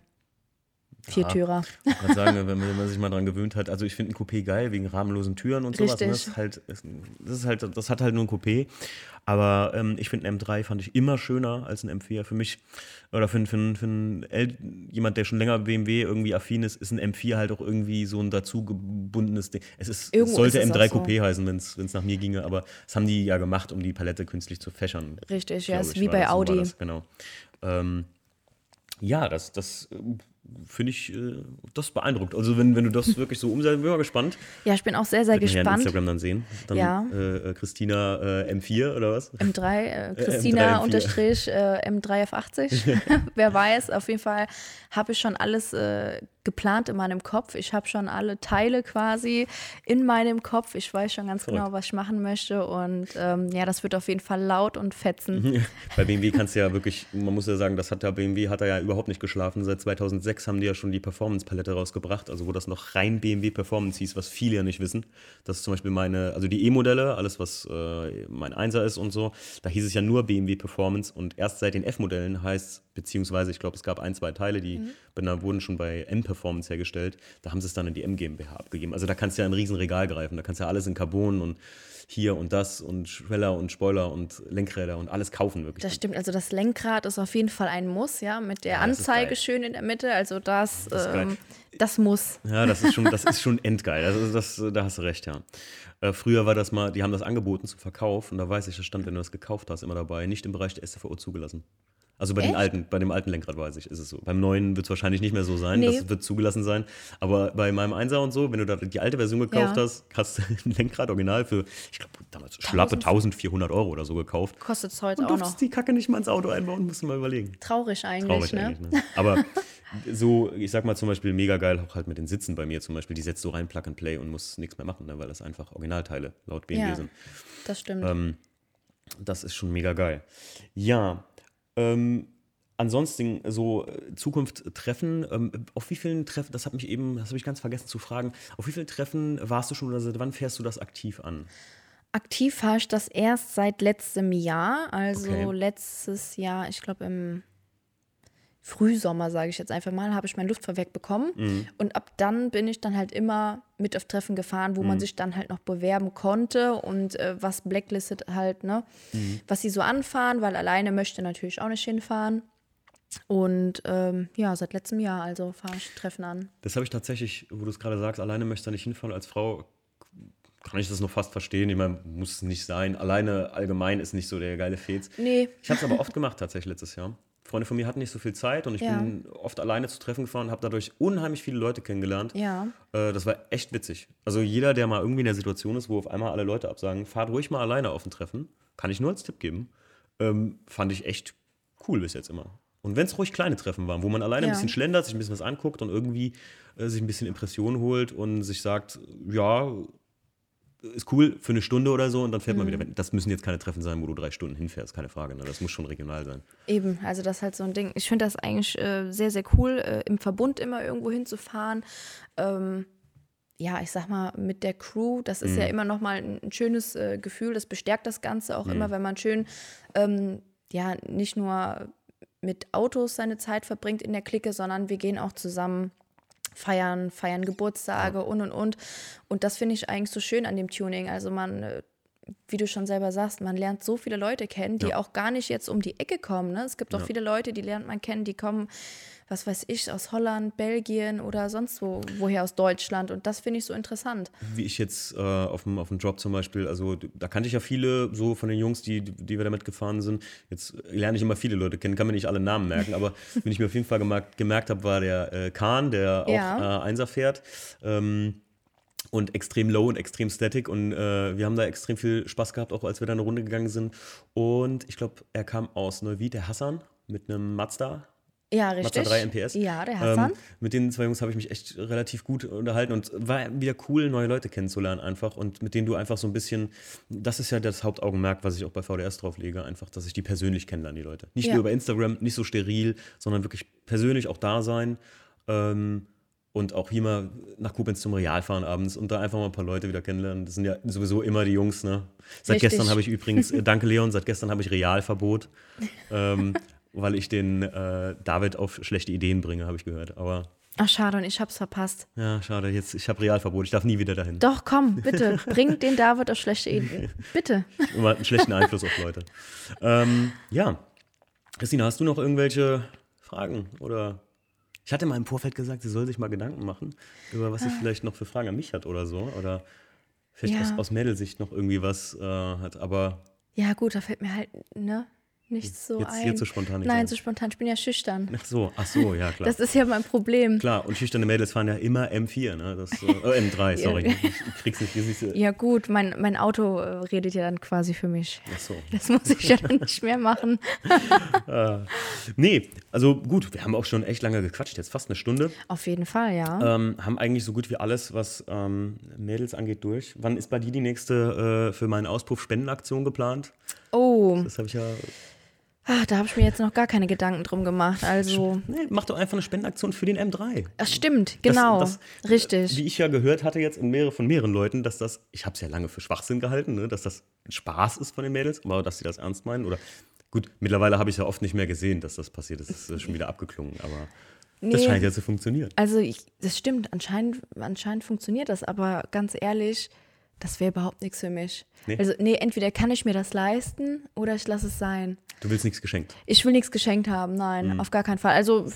[SPEAKER 2] Viertürer.
[SPEAKER 1] Ich kann sagen, wenn man, wenn man sich mal dran gewöhnt hat, also ich finde ein Coupé geil wegen rahmenlosen Türen und sowas. ne? Das, ist halt, das, ist halt, das hat halt nur ein Coupé. Aber ähm, ich finde ein M3 fand ich immer schöner als ein M4. Für mich, oder für, für, für einen El jemand, der schon länger BMW irgendwie affin ist, ist ein M4 halt auch irgendwie so ein dazu gebundenes Ding. Es, ist, es sollte
[SPEAKER 2] ist es
[SPEAKER 1] M3
[SPEAKER 2] auch so.
[SPEAKER 1] Coupé heißen, wenn es nach mir ginge, aber das haben die ja gemacht, um die Palette künstlich zu fächern.
[SPEAKER 2] Richtig, ja, ist
[SPEAKER 1] ich,
[SPEAKER 2] wie bei
[SPEAKER 1] das, so
[SPEAKER 2] Audi.
[SPEAKER 1] Das, genau. Ähm, ja, das, das finde ich, äh, das beeindruckt. Also wenn, wenn du das wirklich so umsetzt, bin ich mal gespannt.
[SPEAKER 2] Ja, ich bin auch sehr, sehr
[SPEAKER 1] Wird man ja in
[SPEAKER 2] gespannt.
[SPEAKER 1] Instagram dann sehen. Dann
[SPEAKER 2] Ja.
[SPEAKER 1] äh, äh, Christina äh, M4 oder was?
[SPEAKER 2] M3, äh, Christina
[SPEAKER 1] M3,
[SPEAKER 2] unterstrich äh, M3F80. Wer weiß, auf jeden Fall habe ich schon alles geplant in meinem Kopf. Ich habe schon alle Teile quasi in meinem Kopf. Ich weiß schon ganz
[SPEAKER 1] Verrückt.
[SPEAKER 2] genau, was ich machen möchte. Und ähm, ja, das wird auf jeden Fall laut und fetzen.
[SPEAKER 1] Bei BMW kannst du ja wirklich, man muss ja sagen, das hat ja BMW hat er ja überhaupt nicht geschlafen. Seit 2006 haben die ja schon die Performance-Palette rausgebracht, also wo das noch rein BMW Performance hieß, was viele ja nicht wissen. Das ist zum Beispiel meine, also die E-Modelle, alles was äh, mein Einser ist und so, da hieß es ja nur BMW Performance und erst seit den F-Modellen heißt, beziehungsweise ich glaube, es gab ein, zwei Teile, die da wurden schon bei M-Performance hergestellt. Da haben sie es dann in die M GmbH abgegeben. Also da kannst du ja ein riesen Regal greifen. Da kannst du ja alles in Carbon und hier und das und Schweller und Spoiler und Lenkräder und alles kaufen wirklich.
[SPEAKER 2] Das stimmt, also das Lenkrad ist auf jeden Fall ein Muss, ja, mit der
[SPEAKER 1] Ja,
[SPEAKER 2] Anzeige schön in der Mitte, also das,
[SPEAKER 1] Das
[SPEAKER 2] ähm, das muss.
[SPEAKER 1] Ja, das ist schon, das ist schon endgeil. Also das, da hast du recht, ja. Äh, früher war das mal, die haben das angeboten zum Verkauf und da weiß ich, das stand, wenn du das gekauft hast, immer dabei, nicht im Bereich der STVO zugelassen. Also bei den alten, bei dem alten Lenkrad weiß ich, ist es so. Beim neuen wird es wahrscheinlich nicht mehr so sein,
[SPEAKER 2] Nee.
[SPEAKER 1] das wird zugelassen sein. Aber bei meinem Einser und so, wenn du da die alte Version gekauft
[SPEAKER 2] Ja.
[SPEAKER 1] hast, hast du ein Lenkrad original für, ich glaube, damals schlappe 1400 Euro oder so gekauft.
[SPEAKER 2] Kostet es heute
[SPEAKER 1] Und
[SPEAKER 2] auch noch.
[SPEAKER 1] die Kacke nicht mal ins Auto einbauen, musst du mal überlegen.
[SPEAKER 2] Traurig eigentlich,
[SPEAKER 1] Traurig
[SPEAKER 2] ne?
[SPEAKER 1] eigentlich, ne? Aber so, ich sag mal zum Beispiel mega geil, auch halt mit den Sitzen bei mir zum Beispiel, die setzt so rein, Plug and Play und muss nichts mehr machen, ne? weil das einfach Originalteile laut BMW
[SPEAKER 2] Ja.
[SPEAKER 1] sind.
[SPEAKER 2] Das stimmt.
[SPEAKER 1] Ähm, das ist schon mega geil. Ja, ähm, ansonsten so äh, Zukunft Treffen, ähm, auf wie vielen Treffen, das hat mich eben, das habe ich ganz vergessen zu fragen, auf wie vielen Treffen warst du schon oder seit wann fährst du das aktiv an?
[SPEAKER 2] Aktiv fahre ich das erst seit letztem Jahr, also
[SPEAKER 1] Okay.
[SPEAKER 2] letztes Jahr, ich glaube im Frühsommer, sage ich jetzt einfach mal, habe ich mein Luftfahrwerk bekommen.
[SPEAKER 1] Mhm.
[SPEAKER 2] Und ab dann bin ich dann halt immer mit auf Treffen gefahren, wo
[SPEAKER 1] Mhm.
[SPEAKER 2] man sich dann halt noch bewerben konnte und äh, was Blacklisted halt, ne,
[SPEAKER 1] Mhm.
[SPEAKER 2] was sie so anfahren, weil alleine möchte natürlich auch nicht hinfahren. Und ähm, ja, seit letztem Jahr also fahre ich Treffen an.
[SPEAKER 1] Das habe ich tatsächlich, wo du es gerade sagst, alleine möchtest du nicht hinfahren. Als Frau kann ich das noch fast verstehen. Ich meine, muss es nicht sein. Alleine allgemein ist nicht so der geile Fez.
[SPEAKER 2] Nee,
[SPEAKER 1] Ich habe es aber oft gemacht tatsächlich letztes Jahr. Freunde von mir hatten nicht so viel Zeit und ich
[SPEAKER 2] Ja.
[SPEAKER 1] bin oft alleine zu Treffen gefahren und habe dadurch unheimlich viele Leute kennengelernt.
[SPEAKER 2] ja.
[SPEAKER 1] Äh, das war echt witzig. Also jeder, der mal irgendwie in der Situation ist, wo auf einmal alle Leute absagen, fahrt ruhig mal alleine auf ein Treffen. Kann ich nur als Tipp geben. Ähm, fand ich echt cool bis jetzt immer. Und wenn es ruhig kleine Treffen waren, wo man alleine ein
[SPEAKER 2] Ja.
[SPEAKER 1] bisschen schlendert, sich ein bisschen was anguckt und irgendwie äh, sich ein bisschen Impressionen holt und sich sagt, ja, ist cool für eine Stunde oder so und dann fährt man
[SPEAKER 2] Mhm.
[SPEAKER 1] wieder. Das müssen jetzt keine Treffen sein, wo du drei Stunden hinfährst, keine Frage. Ne? Das muss schon regional sein.
[SPEAKER 2] Eben, also das ist halt so ein Ding. Ich finde das eigentlich äh, sehr, sehr cool, äh, im Verbund immer irgendwo hinzufahren. Ähm, ja, ich sag mal, mit der Crew, das ist ja immer noch mal ein, ein schönes äh, Gefühl. Das bestärkt das Ganze auch immer, wenn man schön, ähm, ja, nicht nur mit Autos seine Zeit verbringt in der Clique, sondern wir gehen auch zusammen feiern, feiern Geburtstage und und und. Und das finde ich eigentlich so schön an dem Tuning. Also man, äh, wie du schon selber sagst, man lernt so viele Leute kennen, die
[SPEAKER 1] Ja.
[SPEAKER 2] auch gar nicht jetzt um die Ecke kommen. Ne? Es gibt auch
[SPEAKER 1] Ja.
[SPEAKER 2] viele Leute, die lernt man kennen, die kommen, was weiß ich, aus Holland, Belgien oder sonst wo, woher aus Deutschland. Und das finde ich so interessant.
[SPEAKER 1] wie ich jetzt äh, auf, dem, auf dem Job zum Beispiel, also da kannte ich ja viele so von den Jungs, die, die wir damit gefahren sind. Jetzt lerne ich immer viele Leute kennen, kann mir nicht alle Namen merken, aber wenn ich mir auf jeden Fall gemerkt, gemerkt habe, war der äh, Kahn, der auch
[SPEAKER 2] Ja.
[SPEAKER 1] äh, Einser fährt. Ähm, und extrem low und extrem static und äh, wir haben da extrem viel Spaß gehabt, auch als wir da eine Runde gegangen sind. Und ich glaube, er kam aus Neuwied, der Hassan, mit einem Mazda.
[SPEAKER 2] Ja,
[SPEAKER 1] Mazda
[SPEAKER 2] richtig.
[SPEAKER 1] 3 MPS.
[SPEAKER 2] Ja, der Hassan.
[SPEAKER 1] Ähm, mit den zwei Jungs habe ich mich echt relativ gut unterhalten und war wieder cool, neue Leute kennenzulernen einfach und mit denen du einfach so ein bisschen, das ist ja das Hauptaugenmerk, was ich auch bei VDS drauf lege, einfach, dass ich die persönlich kennenlerne, die Leute. Nicht
[SPEAKER 2] Ja.
[SPEAKER 1] nur über Instagram, nicht so steril, sondern wirklich persönlich auch da sein ähm, und auch hier mal nach Koblenz zum Real fahren abends und da einfach mal ein paar Leute wieder kennenlernen. Das sind ja sowieso immer die Jungs, ne? Seit
[SPEAKER 2] Richtig.
[SPEAKER 1] gestern habe ich übrigens, äh, danke Leon, seit gestern habe ich Realverbot. ähm, weil ich den äh, David auf schlechte Ideen bringe, habe ich gehört. Aber
[SPEAKER 2] Ach, schade, und ich hab's verpasst.
[SPEAKER 1] ja, schade, jetzt, ich habe Realverbot, ich darf nie wieder dahin.
[SPEAKER 2] Doch, komm, bitte, bring den David auf schlechte Ideen. Bitte.
[SPEAKER 1] Immer einen schlechten Einfluss auf Leute. Ähm, ja. Christina, hast du noch irgendwelche Fragen? Oder ich hatte mal im Vorfeld gesagt, sie soll sich mal Gedanken machen, über was sie vielleicht noch für Fragen an mich hat oder so. Oder vielleicht
[SPEAKER 2] Ja.
[SPEAKER 1] aus, aus Mädelsicht noch irgendwie was äh, hat. Aber
[SPEAKER 2] Ja, gut, da fällt mir halt, ne, nichts so
[SPEAKER 1] Jetzt-
[SPEAKER 2] ein.
[SPEAKER 1] jetzt so spontan nicht
[SPEAKER 2] Nein,
[SPEAKER 1] ein.
[SPEAKER 2] so spontan. Ich bin ja schüchtern.
[SPEAKER 1] ach so, ach so, ja klar.
[SPEAKER 2] Das ist ja mein Problem.
[SPEAKER 1] Klar, und schüchterne Mädels fahren ja immer M4, ne? Das, äh, äh, M3, sorry. Ich, ich krieg's nicht. Ist, äh,
[SPEAKER 2] Ja, gut, mein, mein Auto äh, redet ja dann quasi für mich.
[SPEAKER 1] ach so.
[SPEAKER 2] Das muss ich ja dann nicht mehr machen.
[SPEAKER 1] Nee, also gut, wir haben auch schon echt lange gequatscht, jetzt fast eine Stunde.
[SPEAKER 2] Auf jeden Fall, ja.
[SPEAKER 1] Ähm, haben eigentlich so gut wie alles, was ähm, Mädels angeht, durch. Wann ist bei dir die nächste äh, für meinen Auspuff Spendenaktion geplant?
[SPEAKER 2] Oh,
[SPEAKER 1] Das habe ich ja.
[SPEAKER 2] Ach, da habe ich mir jetzt noch gar keine Gedanken drum gemacht. Also,
[SPEAKER 1] Nee, mach doch einfach eine Spendenaktion für den M3.
[SPEAKER 2] ach, stimmt,
[SPEAKER 1] Das-
[SPEAKER 2] genau.
[SPEAKER 1] das-
[SPEAKER 2] richtig.
[SPEAKER 1] Wie ich ja gehört hatte jetzt in mehrere, von mehreren Leuten, dass das, ich habe es ja lange für Schwachsinn gehalten, ne, dass das ein Spaß ist von den Mädels, aber dass sie das ernst meinen. Oder gut, mittlerweile habe ich ja oft nicht mehr gesehen, dass das passiert ist. Das ist schon wieder abgeklungen, aber
[SPEAKER 2] Nee,
[SPEAKER 1] Das scheint ja zu funktionieren.
[SPEAKER 2] also ich, das stimmt, anscheinend, anscheinend funktioniert das, aber ganz ehrlich, das wäre überhaupt nichts für mich.
[SPEAKER 1] Nee?
[SPEAKER 2] Also, nee, entweder kann ich mir das leisten oder ich lasse es sein.
[SPEAKER 1] Du willst nichts geschenkt.
[SPEAKER 2] Ich will nichts geschenkt haben, nein,
[SPEAKER 1] Mhm.
[SPEAKER 2] auf gar keinen Fall. Also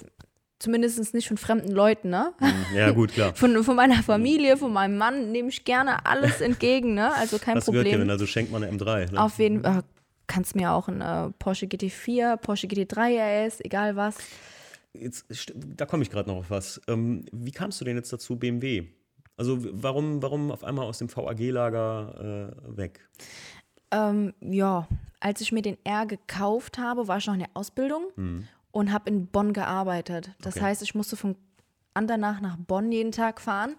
[SPEAKER 2] zumindest nicht von fremden Leuten, ne?
[SPEAKER 1] Ja, gut, klar.
[SPEAKER 2] Von, von meiner Familie, von meinem Mann nehme ich gerne alles entgegen, ne? Also kein
[SPEAKER 1] Hast du gehört,
[SPEAKER 2] Problem.
[SPEAKER 1] Kevin, also schenkt man eine M3. Ne?
[SPEAKER 2] Auf jeden Fall. Kannst mir auch ein äh, Porsche GT4, Porsche GT3 RS, egal was.
[SPEAKER 1] Jetzt, da komme ich gerade noch auf was. Ähm, wie kamst du denn jetzt dazu, BMW? Also warum, warum auf einmal aus dem VAG-Lager äh, weg?
[SPEAKER 2] Ähm, ja, als ich mir den R gekauft habe, war ich noch in der Ausbildung und habe in Bonn gearbeitet. Das
[SPEAKER 1] Mhm. Okay.
[SPEAKER 2] heißt, ich musste von Andernach nach Bonn jeden Tag fahren.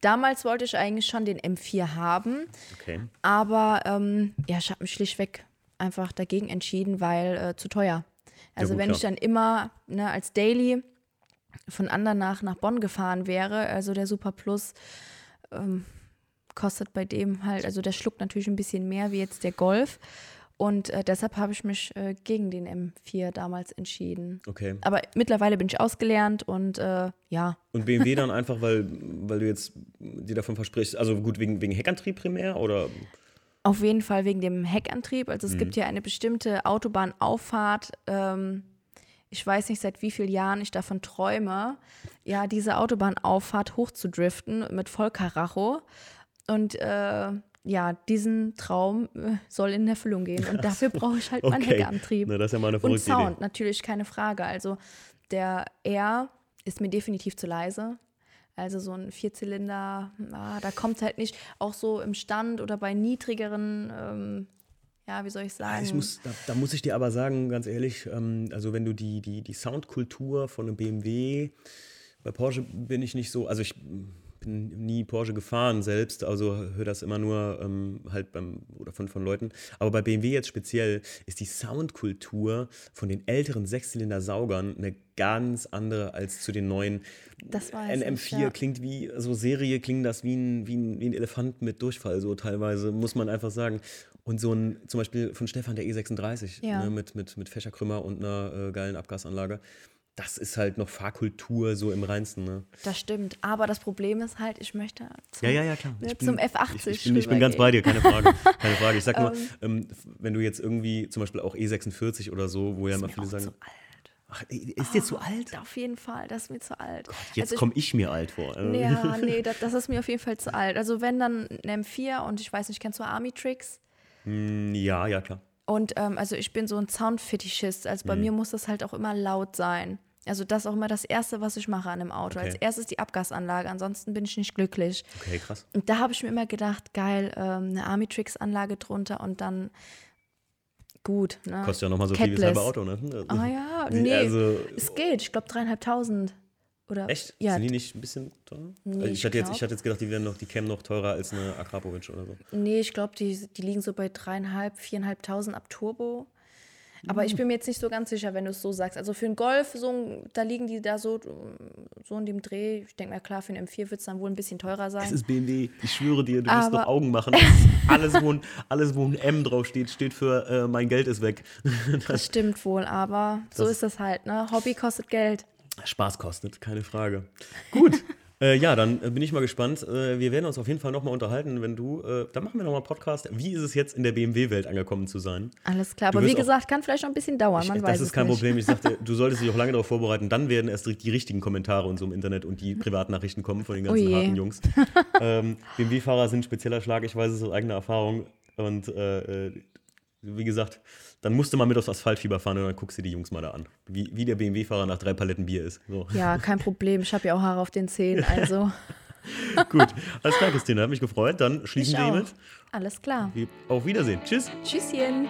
[SPEAKER 2] Damals wollte ich eigentlich schon den M4 haben,
[SPEAKER 1] Okay.
[SPEAKER 2] aber ähm, ja, ich habe mich schlichtweg einfach dagegen entschieden, weil äh, zu teuer. Also
[SPEAKER 1] gut,
[SPEAKER 2] wenn ich
[SPEAKER 1] klar.
[SPEAKER 2] dann immer ne, als Daily von Andernach nach Bonn gefahren wäre, also der Super Plus ähm, kostet bei dem halt, also der schluckt natürlich ein bisschen mehr wie jetzt der Golf. Und äh, deshalb habe ich mich äh, gegen den M4 damals entschieden.
[SPEAKER 1] Okay.
[SPEAKER 2] Aber mittlerweile bin ich ausgelernt und äh, ja,
[SPEAKER 1] Und BMW dann einfach, weil, weil du jetzt dir davon versprichst, also gut, wegen, wegen Heckantrieb primär oder?
[SPEAKER 2] Auf jeden Fall wegen dem Heckantrieb. Also
[SPEAKER 1] Mhm.
[SPEAKER 2] es gibt ja eine bestimmte Autobahnauffahrt. Ähm, ich weiß nicht, seit wie vielen Jahren ich davon träume, ja, diese Autobahnauffahrt hochzudriften mit Vollkaracho. Und äh, ja, diesen Traum äh, soll in Erfüllung gehen. Und dafür brauche ich halt meinen
[SPEAKER 1] Okay.
[SPEAKER 2] Heckantrieb.
[SPEAKER 1] Na, das ist ja mal eine
[SPEAKER 2] Und Sound,
[SPEAKER 1] Idee.
[SPEAKER 2] natürlich keine Frage. Also der R ist mir definitiv zu leise. Also so ein Vierzylinder, ah, da kommt halt nicht, auch so im Stand oder bei niedrigeren, ähm, ja, wie soll ich sagen?
[SPEAKER 1] Ich muss, da, da muss ich dir aber sagen, ganz ehrlich, ähm, also wenn du die, die, die Soundkultur von einem BMW, bei Porsche bin ich nicht so, also ich bin nie Porsche gefahren selbst, also höre das immer nur ähm, halt beim, oder von, von Leuten. Aber bei BMW jetzt speziell ist die Soundkultur von den älteren Sechszylinder-Saugern eine ganz andere als zu den neuen.
[SPEAKER 2] Das weiß
[SPEAKER 1] Ein
[SPEAKER 2] ich,
[SPEAKER 1] M4
[SPEAKER 2] ja.
[SPEAKER 1] klingt wie, so Serie klingt das wie ein, wie, ein, wie ein Elefant mit Durchfall, so teilweise, muss man einfach sagen. Und so ein, zum Beispiel von Stefan der E36,
[SPEAKER 2] Ja.
[SPEAKER 1] ne, mit, mit, mit Fächerkrümmer und einer äh, geilen Abgasanlage. Das ist halt noch Fahrkultur so im reinsten. Ne?
[SPEAKER 2] Das stimmt. Aber das Problem ist halt, ich möchte zum,
[SPEAKER 1] Ja, ja, ja, klar.
[SPEAKER 2] ne,
[SPEAKER 1] bin-
[SPEAKER 2] zum F80
[SPEAKER 1] Ich, ich, bin, ich bin ganz bei dir, keine Frage. Keine Frage. Ich sag nur, ähm, wenn du jetzt irgendwie zum Beispiel auch E46 oder so, wo ja immer viele sagen,
[SPEAKER 2] zu alt.
[SPEAKER 1] ach, ist dir zu alt?
[SPEAKER 2] Auf jeden Fall, das ist mir zu alt.
[SPEAKER 1] Jetzt
[SPEAKER 2] Also
[SPEAKER 1] komme ich mir alt vor.
[SPEAKER 2] Ja, nee, das, das ist mir auf jeden Fall zu alt. Also wenn dann ein M4 und ich weiß nicht, kennst du Army Tricks?
[SPEAKER 1] Mm, Ja, ja, klar.
[SPEAKER 2] Und ähm, also ich bin so ein Soundfetischist. Also
[SPEAKER 1] Mhm.
[SPEAKER 2] bei mir muss das halt auch immer laut sein. Also das ist auch immer das Erste, was ich mache an einem Auto.
[SPEAKER 1] Okay.
[SPEAKER 2] Als erstes die Abgasanlage, ansonsten bin ich nicht glücklich.
[SPEAKER 1] Okay, krass.
[SPEAKER 2] Und da habe ich mir immer gedacht, geil, ähm, eine Army Tricks Anlage drunter und dann gut. Ne?
[SPEAKER 1] Kostet ja nochmal so viel wie das
[SPEAKER 2] Catless.
[SPEAKER 1] halbe Auto, ne?
[SPEAKER 2] Ah ja, nee,
[SPEAKER 1] Also,
[SPEAKER 2] es geht. Ich glaube dreieinhalbtausend. Oder
[SPEAKER 1] echt?
[SPEAKER 2] Ja,
[SPEAKER 1] Sind die nicht ein bisschen teuer?
[SPEAKER 2] Nee,
[SPEAKER 1] Also ich, hatte jetzt, ich hatte jetzt gedacht, die wären noch, die kämen noch teurer als eine Akrapovic oder so.
[SPEAKER 2] Nee, ich glaube, die, die liegen so bei dreieinhalb, viereinhalbtausend ab Turbo. Aber ich bin mir jetzt nicht so ganz sicher, wenn du es so sagst. Also für einen Golf, so, ein- da liegen die da so, so in dem Dreh. Ich denke mal, klar, für einen M4 wird es dann wohl ein bisschen teurer sein.
[SPEAKER 1] Es ist BMW. Ich schwöre dir, du wirst
[SPEAKER 2] Aber-
[SPEAKER 1] noch Augen machen. Das alles, wo ein, alles, wo ein M draufsteht, steht für äh, mein Geld ist weg.
[SPEAKER 2] das stimmt wohl, aber so
[SPEAKER 1] Das-
[SPEAKER 2] ist das halt. Ne? Hobby kostet Geld.
[SPEAKER 1] Spaß kostet, keine Frage. Gut. Äh, ja, dann äh, bin ich mal gespannt. Äh, wir werden uns auf jeden Fall nochmal unterhalten, wenn du, äh, dann machen wir nochmal Podcast. Wie ist es jetzt in der BMW-Welt angekommen zu sein?
[SPEAKER 2] Alles klar.
[SPEAKER 1] Du
[SPEAKER 2] Aber wie gesagt, kann vielleicht noch ein bisschen dauern. Man
[SPEAKER 1] Ich,
[SPEAKER 2] weiß
[SPEAKER 1] das ist kein. Problem. Ich sagte, du solltest dich auch lange darauf vorbereiten. Dann werden erst die richtigen Kommentare und so im Internet und die Privatnachrichten kommen von den ganzen
[SPEAKER 2] Oh je.
[SPEAKER 1] harten Jungs. ähm, BMW-Fahrer sind ein spezieller Schlag. Ich weiß es aus eigener Erfahrung. Und äh, wie gesagt, dann musst du mal mit aufs Asphaltfieber fahren und dann guckst du die Jungs mal da an. Wie, wie der BMW-Fahrer nach drei Paletten Bier ist. So.
[SPEAKER 2] Ja, kein Problem. Ich habe ja auch Haare auf den Zähnen. Also,
[SPEAKER 1] Gut. Alles klar, Christine. Hat mich gefreut. Dann schließen
[SPEAKER 2] ich
[SPEAKER 1] wir hiermit.
[SPEAKER 2] Alles klar.
[SPEAKER 1] Auf Wiedersehen. Tschüss.
[SPEAKER 2] Tschüsschen.